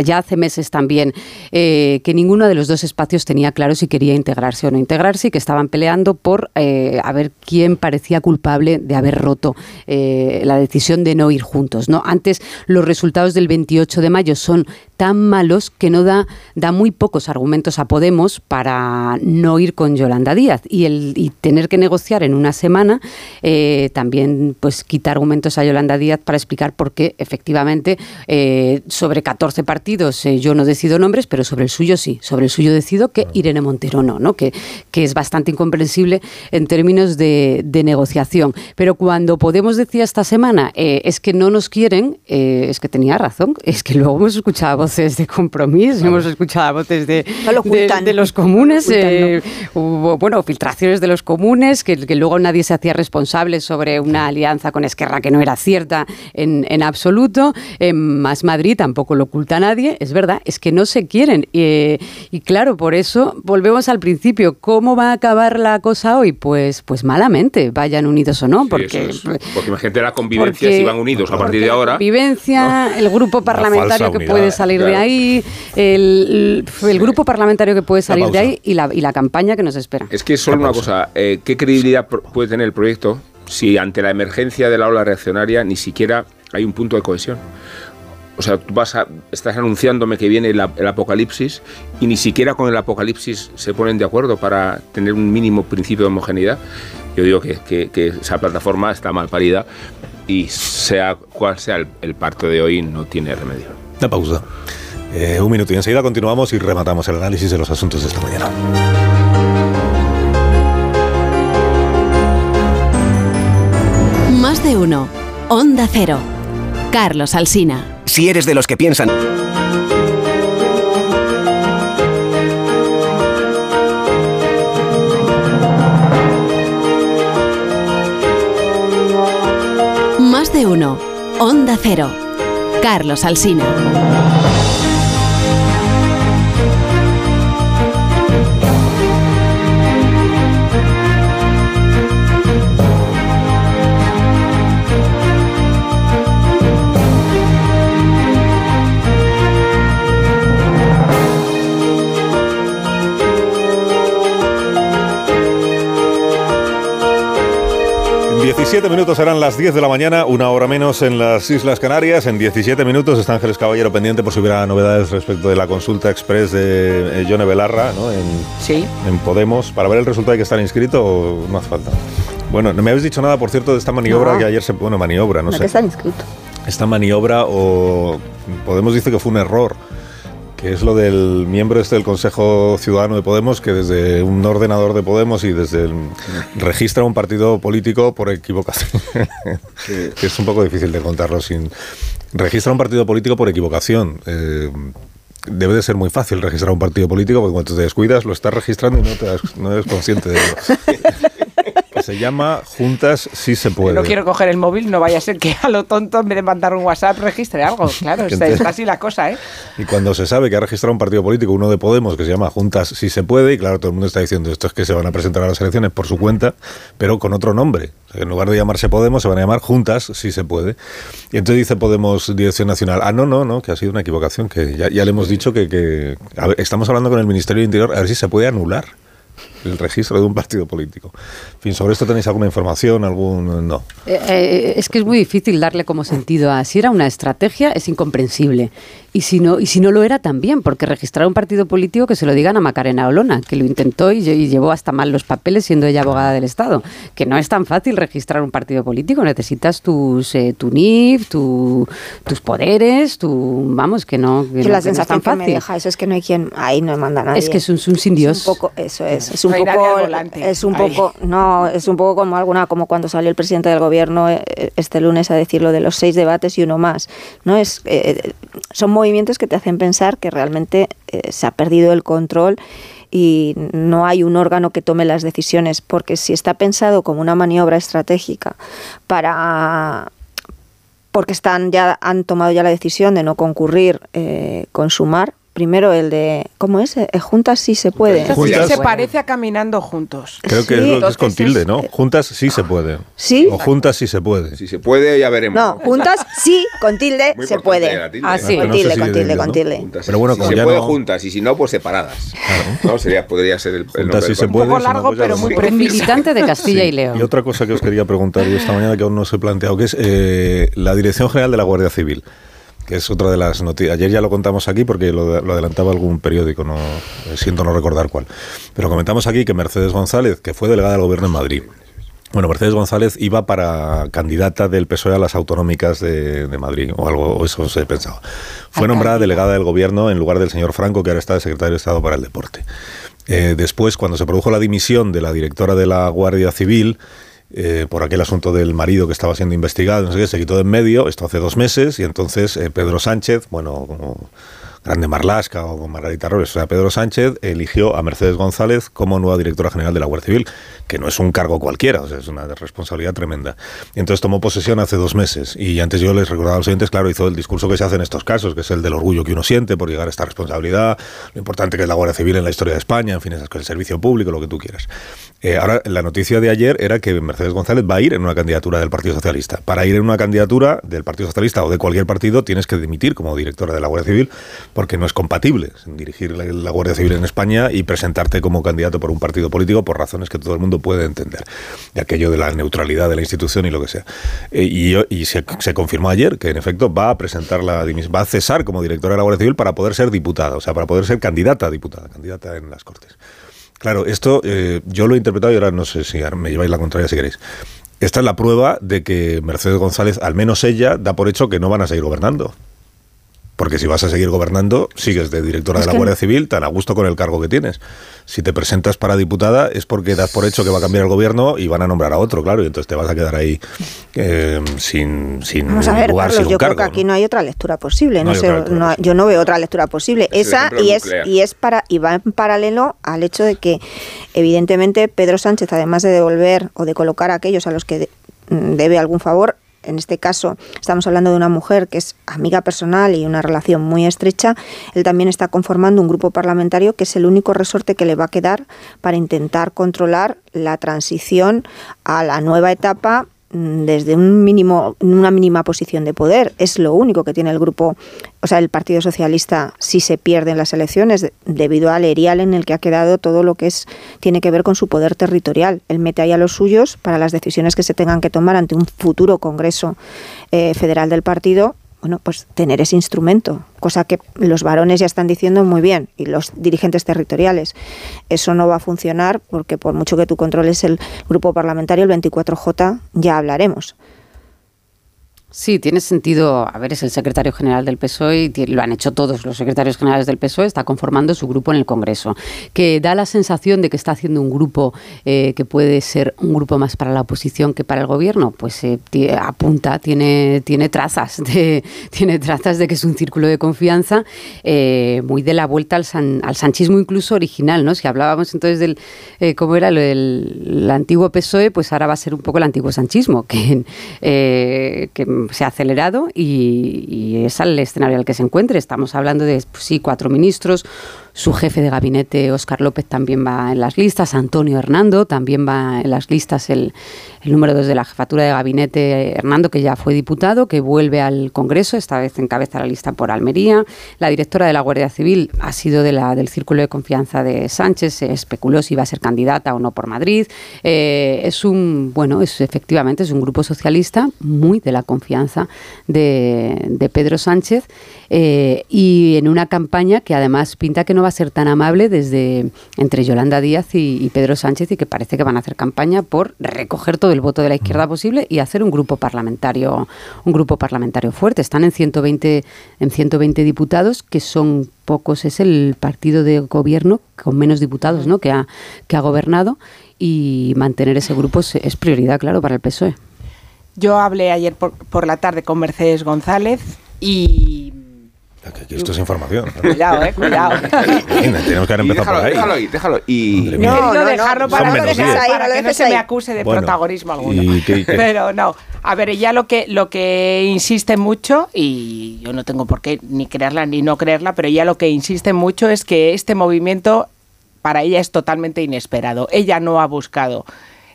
K: ya hace meses también eh, que ninguno de los dos espacios tenía claro si quería integrarse o no integrarse y que estaban peleando por eh, a ver quién parecía culpable de haber roto eh, la decisión de no ir juntos. ¿no? Antes los resultados del 28 de mayo son tan malos que no da, da muy pocos argumentos a Podemos para no ir con Yolanda Díaz y, el, y tener que negociar en una semana eh, también pues quita argumentos a Yolanda Díaz para explicar por qué efectivamente eh, sobre 14 partidos eh, yo no decido nombres, pero sobre el suyo sí, sobre el suyo decido que Irene Montero no, ¿no? Que, que es bastante incomprensible en términos de, de negociación. Pero cuando Podemos decía esta semana es que no nos quieren, es que tenía razón, es que luego hemos escuchado voces de compromiso, hemos escuchado voces de,
I: No lo
K: de, de los comunes,
I: Ocultan,
K: eh, hubo, bueno, filtraciones de los comunes, que, que luego nadie se hacía responsable sobre una alianza con Esquerra que no era cierta en, en absoluto. En Más Madrid tampoco lo oculta nadie, es verdad, es que no se quieren. Eh, y claro, por eso volvemos al principio. ¿Cómo va a acabar la cosa hoy? Pues, pues malamente, vayan unidos o no,
J: Sí,
K: porque...
J: es. Porque imagínate la convivencia
K: porque-
J: si van unidos a partir de ahora.
K: Convivencia, el grupo parlamentario que puede salir de
J: claro.
K: ahí, el, el grupo parlamentario que puede salir de ahí y la, y la campaña que nos espera.
J: Es que solo una cosa, eh, ¿qué credibilidad puede tener el proyecto si ante la emergencia de la ola reaccionaria ni siquiera hay un punto de cohesión? O sea, tú vas a, estás anunciándome que viene el, el apocalipsis y ni siquiera con el apocalipsis se ponen de acuerdo para tener un mínimo principio de homogeneidad. Yo digo que, que- que esa plataforma está mal parida y sea cual sea el, el parto de hoy no tiene remedio.
A: Una pausa. Eh, un minuto y enseguida continuamos y rematamos el análisis de los asuntos de esta mañana.
L: Más de uno. Onda Cero. Carlos Alsina.
Q: Si eres de los que piensan...
L: Más de uno. Onda Cero. Carlos Alsina.
A: 17 minutos serán las 10 de la mañana, una hora menos en las Islas Canarias. En 17 minutos está Ángeles Caballero pendiente por si hubiera novedades respecto de la consulta express de eh, Yone Belarra ¿no? en,
N: Sí.
A: en Podemos. ¿Para ver el resultado hay que estar inscrito o no hace falta? Bueno, no me habéis dicho nada, por cierto, de esta maniobra
I: No.
A: que ayer se... Bueno, maniobra, no
I: No
A: sé.
I: que están inscritos.
A: esta maniobra o Podemos dice que fue un error, que es lo del miembro este del Consejo Ciudadano de Podemos que desde un ordenador de Podemos y desde el, registra un partido político por equivocación. *laughs* que es un poco difícil de contarlo sin registra un partido político por equivocación. Eh, Debe de ser muy fácil registrar un partido político porque cuando te descuidas lo estás registrando y no, te das- no eres consciente de ello. *laughs* Se llama Juntas sí se puede.
N: No quiero coger el móvil, no vaya a ser que a lo tonto, en vez de mandar un WhatsApp, registre algo. *laughs* Claro, está, así la cosa, ¿eh?
A: Y cuando se sabe que ha registrado un partido político, uno de Podemos, que se llama Juntas sí se puede, y claro, todo el mundo está diciendo esto es que se van a presentar a las elecciones por su cuenta, pero con otro nombre. O sea, en lugar de llamarse Podemos, se van a llamar Juntas sí se puede. Y entonces dice Podemos Dirección Nacional, ah, no, no, no, que ha sido una equivocación, que ya, ya le hemos dicho que, que- ver, estamos hablando con el Ministerio del Interior, a ver si se puede anular el registro de un partido político. En fin, sobre esto tenéis alguna información, algún... No.
P: Eh, eh, es que es muy difícil darle como sentido a si era una estrategia es incomprensible y si no y si no lo era también porque registrar un partido político que se lo digan a Macarena Olona que lo intentó y, y llevó hasta mal los papeles siendo ella abogada del Estado que no es tan fácil registrar un partido político necesitas tus eh, tu NIF tu- tus poderes tu vamos que no que,
I: Que
P: no-
I: la
P: que no es
I: sensación
P: tan
I: que me
P: fácil
I: deja eso es que no hay quien ahí no manda nadie.
P: es que es un, un sin Dios
I: Es un poco, eso es, es un
N: Nadie
I: poco, es un poco, no, es un poco como alguna, como cuando salió el presidente del gobierno eh, este lunes a decir lo de los seis debates y uno más, no es, eh, son movimientos que te hacen pensar que realmente eh, se ha perdido el control y no hay un órgano que tome las decisiones, porque si está pensado como una maniobra estratégica para porque están ya han tomado ya la decisión de no concurrir eh, con Sumar. Primero el de ¿cómo es? Eh, Juntas sí se puede.
A: Juntas-
N: se parece a caminando juntos.
A: Creo que
I: Sí.
A: es lo que es con tilde, ¿no? Juntas sí se puede.
I: Sí.
A: O juntas sí se puede.
J: Si se puede, ya veremos.
I: No, juntas sí, con tilde
J: Muy
I: se puede.
J: tilde.
I: Ah, sí. Con tilde,
A: si
I: con
A: de
I: tilde, con tilde.
A: Pero bueno,
J: si
A: como
J: se
A: ya
J: puede
A: no-
J: juntas y si no, pues separadas. ¿No? Sería, podría ser el, el nombre
A: sí se puede.
N: poco
A: si no,
N: largo,
A: pues
N: pero muy preciso.
P: militante de Castilla y León
A: Y otra cosa que os quería preguntar yo esta mañana que aún no os he planteado, que es eh, la Dirección General de la Guardia Civil, que es otra de las noticias. Ayer ya lo contamos aquí porque lo, lo adelantaba algún periódico, no eh, siento no recordar cuál. Pero comentamos aquí que Mercedes González, que fue delegada del gobierno en Madrid, bueno, Mercedes González iba para candidata del PSOE a las autonómicas de, de Madrid, o algo, o eso se pensaba. Fue nombrada delegada del gobierno en lugar del señor Franco, que ahora está de secretario de Estado para el Deporte. Eh, después, cuando se produjo la dimisión de la directora de la Guardia Civil, eh, por aquel asunto del marido que estaba siendo investigado, no sé qué, se quitó de en medio, esto hace dos meses, y entonces eh, Pedro Sánchez, bueno, como Grande Marlasca o con Margarita Robles, o sea, Pedro Sánchez eligió a Mercedes González como nueva directora general de la Guardia Civil, que no es un cargo cualquiera, o sea, es una responsabilidad tremenda. Entonces tomó posesión hace dos meses, y antes yo les recordaba a los oyentes, claro, hizo el discurso que se hace en estos casos, que es el del orgullo que uno siente por llegar a esta responsabilidad, lo importante que es la Guardia Civil en la historia de España, en fin, esas cosas, el servicio público, lo que tú quieras. Eh, ahora, la noticia de ayer era que Mercedes González va a ir en una candidatura del Partido Socialista. Para ir en una candidatura del Partido Socialista o de cualquier partido tienes que dimitir como directora de la Guardia Civil porque no es compatible dirigir la, Guardia Civil en España y presentarte como candidato por un partido político por razones que todo el mundo puede entender. De aquello de la neutralidad de la institución y lo que sea. Eh, y se, confirmó ayer que en efecto va a presentar la va a cesar como directora de la Guardia Civil para poder ser diputada, o sea, para poder ser candidata a diputada, candidata en las Cortes. Claro, esto eh, yo lo he interpretado y ahora no sé si me lleváis la contraria si queréis. Esta es la prueba de que Mercedes González, al menos ella, da por hecho que no van a seguir gobernando. Porque si vas a seguir gobernando, sigues de directora
I: Es
A: de la
I: que-
A: Guardia Civil tan a gusto con el cargo que tienes. Si te presentas para diputada es porque das por hecho que va a cambiar el gobierno y van a nombrar a otro, claro, y entonces te vas a quedar ahí eh, sin, sin
I: Vamos a ver,
A: lugar,
I: Carlos,
A: sin un
I: yo creo
A: cargo.
I: que aquí no hay otra lectura posible.
A: No
I: sé,
A: otra lectura
I: no-
A: posible.
I: yo no veo otra lectura posible.
J: Es
I: Esa y es
J: nuclear.
I: y es para y va en paralelo al hecho de que evidentemente Pedro Sánchez, además de devolver o de colocar a aquellos a los que de- mm, debe algún favor, en este caso estamos hablando de una mujer que es amiga personal y una relación muy estrecha, él también está conformando un grupo parlamentario que es el único resorte que le va a quedar para intentar controlar la transición a la nueva etapa desde un mínimo una mínima posición de poder. Es lo único que tiene el grupo. O sea el Partido Socialista si se pierden las elecciones de- debido al erial en el que ha quedado todo lo que es tiene que ver con su poder territorial. Él mete ahí a los suyos para las decisiones que se tengan que tomar ante un futuro Congreso eh, Federal del partido bueno, pues tener ese instrumento, cosa que los varones ya están diciendo muy bien y los dirigentes territoriales. Eso no va a funcionar porque por mucho que tú controles el grupo parlamentario, el 24J, ya hablaremos.
K: Sí, tiene sentido. A ver, es el secretario general del PSOE y lo han hecho todos los secretarios generales del PSOE. Está conformando su grupo en el Congreso, que da la sensación de que está haciendo un grupo eh, que puede ser un grupo más para la oposición que para el gobierno. Pues eh, apunta, tiene, tiene trazas de *laughs* tiene trazas de que es un círculo de confianza eh, muy de la vuelta al, al, sanchismo incluso original, ¿no? Si hablábamos entonces del cómo era lo el antiguo PSOE, pues ahora va a ser un poco el antiguo sanchismo, *laughs* que, que se ha acelerado y, es al escenario al que se encuentre. Estamos hablando de, pues sí, cuatro ministros, su jefe de gabinete, Óscar López, también va en las listas. Antonio Hernando también va en las listas. El, número dos de la jefatura de gabinete, Hernando, que ya fue diputado, que vuelve al Congreso, esta vez encabeza la lista por Almería. La directora de la Guardia Civil ha sido de la, del círculo de confianza de Sánchez. Se especuló si iba a ser candidata o no por Madrid. Eh, es un, bueno, es efectivamente es un grupo socialista muy de la confianza de, Pedro Sánchez eh, y en una campaña que además pinta que no va a ser tan amable desde entre Yolanda Díaz y, Pedro Sánchez y que parece que van a hacer campaña por recoger todo el voto de la izquierda posible y hacer un grupo parlamentario un grupo parlamentario fuerte. Están en 120 en 120 diputados que son pocos, es el partido de gobierno con menos diputados, ¿no? que ha que ha gobernado y mantener ese grupo es, prioridad, claro, para el PSOE.
N: Yo hablé ayer por, por la tarde con Mercedes González y
A: esto es información. *laughs*
N: Cuidado, eh, cuidado.
A: Tenemos que haber empezado
J: déjalo,
A: por ahí.
J: Déjalo ahí, déjalo. Y...
N: No, no, dejarlo para, que, no se me acuse de protagonismo alguno. *laughs* Pero no. A ver, ella lo que, lo que insiste mucho, y yo no tengo por qué ni creerla ni no creerla, pero ella lo que insiste mucho es que este movimiento para ella es totalmente inesperado. Ella no ha buscado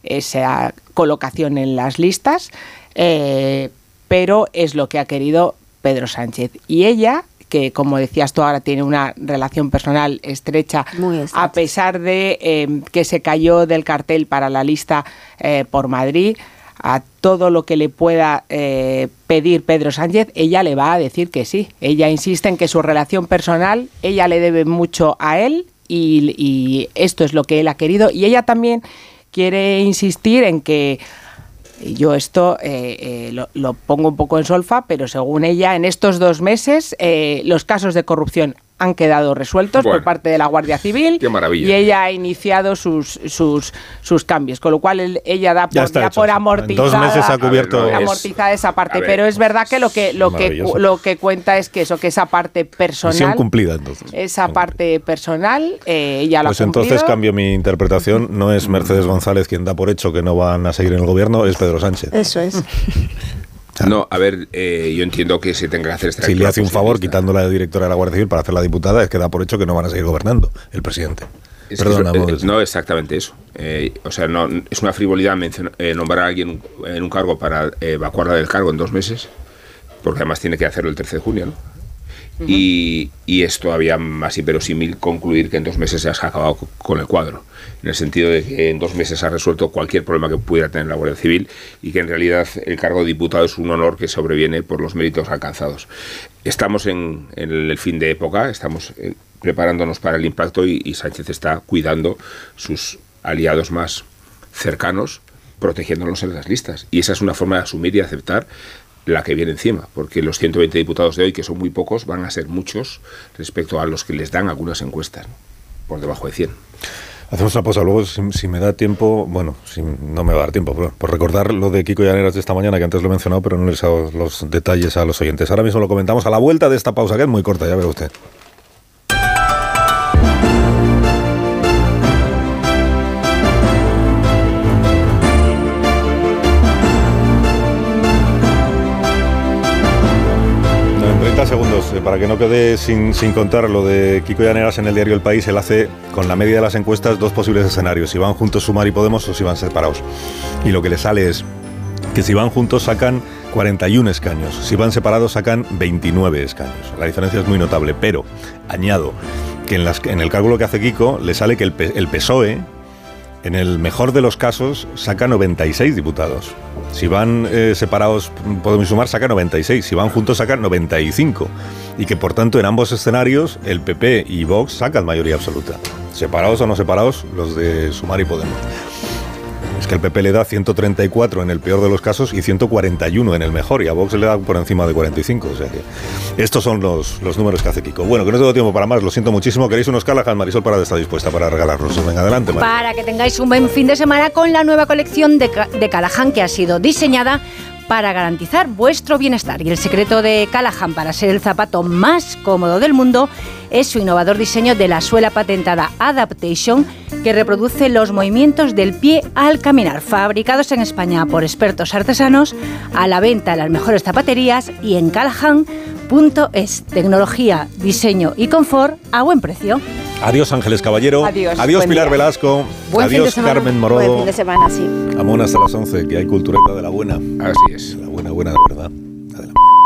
N: esa colocación en las listas, eh, pero es lo que ha querido Pedro Sánchez. Y ella que como decías tú ahora tiene una relación personal estrecha, a pesar de eh, que se cayó del cartel para la lista eh, por Madrid, a todo lo que le pueda eh, pedir Pedro Sánchez, ella le va a decir que sí. Ella insiste en que su relación personal, ella le debe mucho a él y, y esto es lo que él ha querido. Y ella también quiere insistir en que yo esto eh, eh, lo, pongo un poco en solfa, pero según ella, en estos dos meses eh, los casos de corrupción han quedado resueltos por parte de la Guardia Civil.
J: Y
N: ella ha iniciado sus, sus, sus cambios, con lo cual ella da por, ya por amortizada,
A: dos meses ha cubierto
N: esa parte. pero es verdad que lo que lo que lo que cuenta es que eso, que esa parte personal.
A: cumplida entonces.
N: Esa parte personal, eh, ella la
A: Pues entonces cambio mi interpretación. No es Mercedes González quien da por hecho que no van a seguir en el gobierno, es Pedro Sánchez.
I: Eso es. *laughs*
J: No, a ver, eh, yo entiendo que se tenga que hacer esta
A: Si le hace un favor quitando la directora de la Guardia Civil para hacer la diputada, es que da por hecho que no van a seguir gobernando el presidente.
J: Perdona, eh, no exactamente eso. Eh, o sea, no es una frivolidad nombrar a alguien en un cargo para evacuarla del cargo en dos meses, porque además tiene que hacerlo el 13 de junio, ¿no? Y, es todavía más inverosímil concluir que en dos meses se ha acabado con el cuadro, en el sentido de que en dos meses ha resuelto cualquier problema que pudiera tener la Guardia Civil y que en realidad el cargo de diputado es un honor que sobreviene por los méritos alcanzados. Estamos en, el fin de época, estamos eh, preparándonos para el impacto y, y Sánchez está cuidando sus aliados más cercanos protegiéndolos en las listas. Y esa es una forma de asumir y aceptar la que viene encima, porque los 120 diputados de hoy, que son muy pocos, van a ser muchos respecto a los que les dan algunas encuestas, por debajo de 100.
A: Hacemos una pausa, luego si, me da tiempo, bueno, si no me va a dar tiempo, por recordar lo de Kiko Llaneras de esta mañana, que antes lo he mencionado, pero no les he dado los detalles a los oyentes. Ahora mismo lo comentamos a la vuelta de esta pausa, que es muy corta, ya ve usted. Segundos, eh, para que no quede sin, contar lo de Kiko Llaneras en el diario El País, él hace con la media de las encuestas dos posibles escenarios, si van juntos Sumar y Podemos o si van separados. Y lo que le sale es que si van juntos sacan 41 escaños, si van separados sacan 29 escaños. La diferencia es muy notable, pero añado que en, el cálculo que hace Kiko le sale que el, el PSOE, en el mejor de los casos, saca 96 diputados. Si van eh, separados, podemos sumar, saca 96. Si van juntos, sacan 95. Y que por tanto en ambos escenarios el PP y Vox sacan mayoría absoluta. Separados o no separados, los de Sumar y Podemos. Es que el PP le da 134 en el peor de los casos y 141 en el mejor, y a Vox le da por encima de 45. O sea que estos son los, los números que hace Kiko. Bueno, que no tengo tiempo para más, lo siento muchísimo. ¿Queréis unos Callahan? Marisol Parada está dispuesta para regalarlos. Venga, adelante.
H: Para que tengáis un buen fin de semana con la nueva colección de, de Callahan que ha sido diseñada para garantizar vuestro bienestar. Y el secreto de Callahan para ser el zapato más cómodo del mundo es su innovador diseño de la suela patentada Adaptation que reproduce los movimientos del pie al caminar. Fabricados en España por expertos artesanos, a la venta en las mejores zapaterías y en callahan.es. Tecnología, diseño y confort a buen precio.
A: Adiós, Ángeles Caballero.
H: Adiós. Buen
A: Pilar
H: día.
A: Velasco.
I: Buen fin de
A: Adiós. Carmen
I: Buen
A: Morodo.
I: fin de semana, sí.
A: Amón hasta las 11, que hay cultureta de la buena.
J: Así es.
A: La buena, buena de verdad.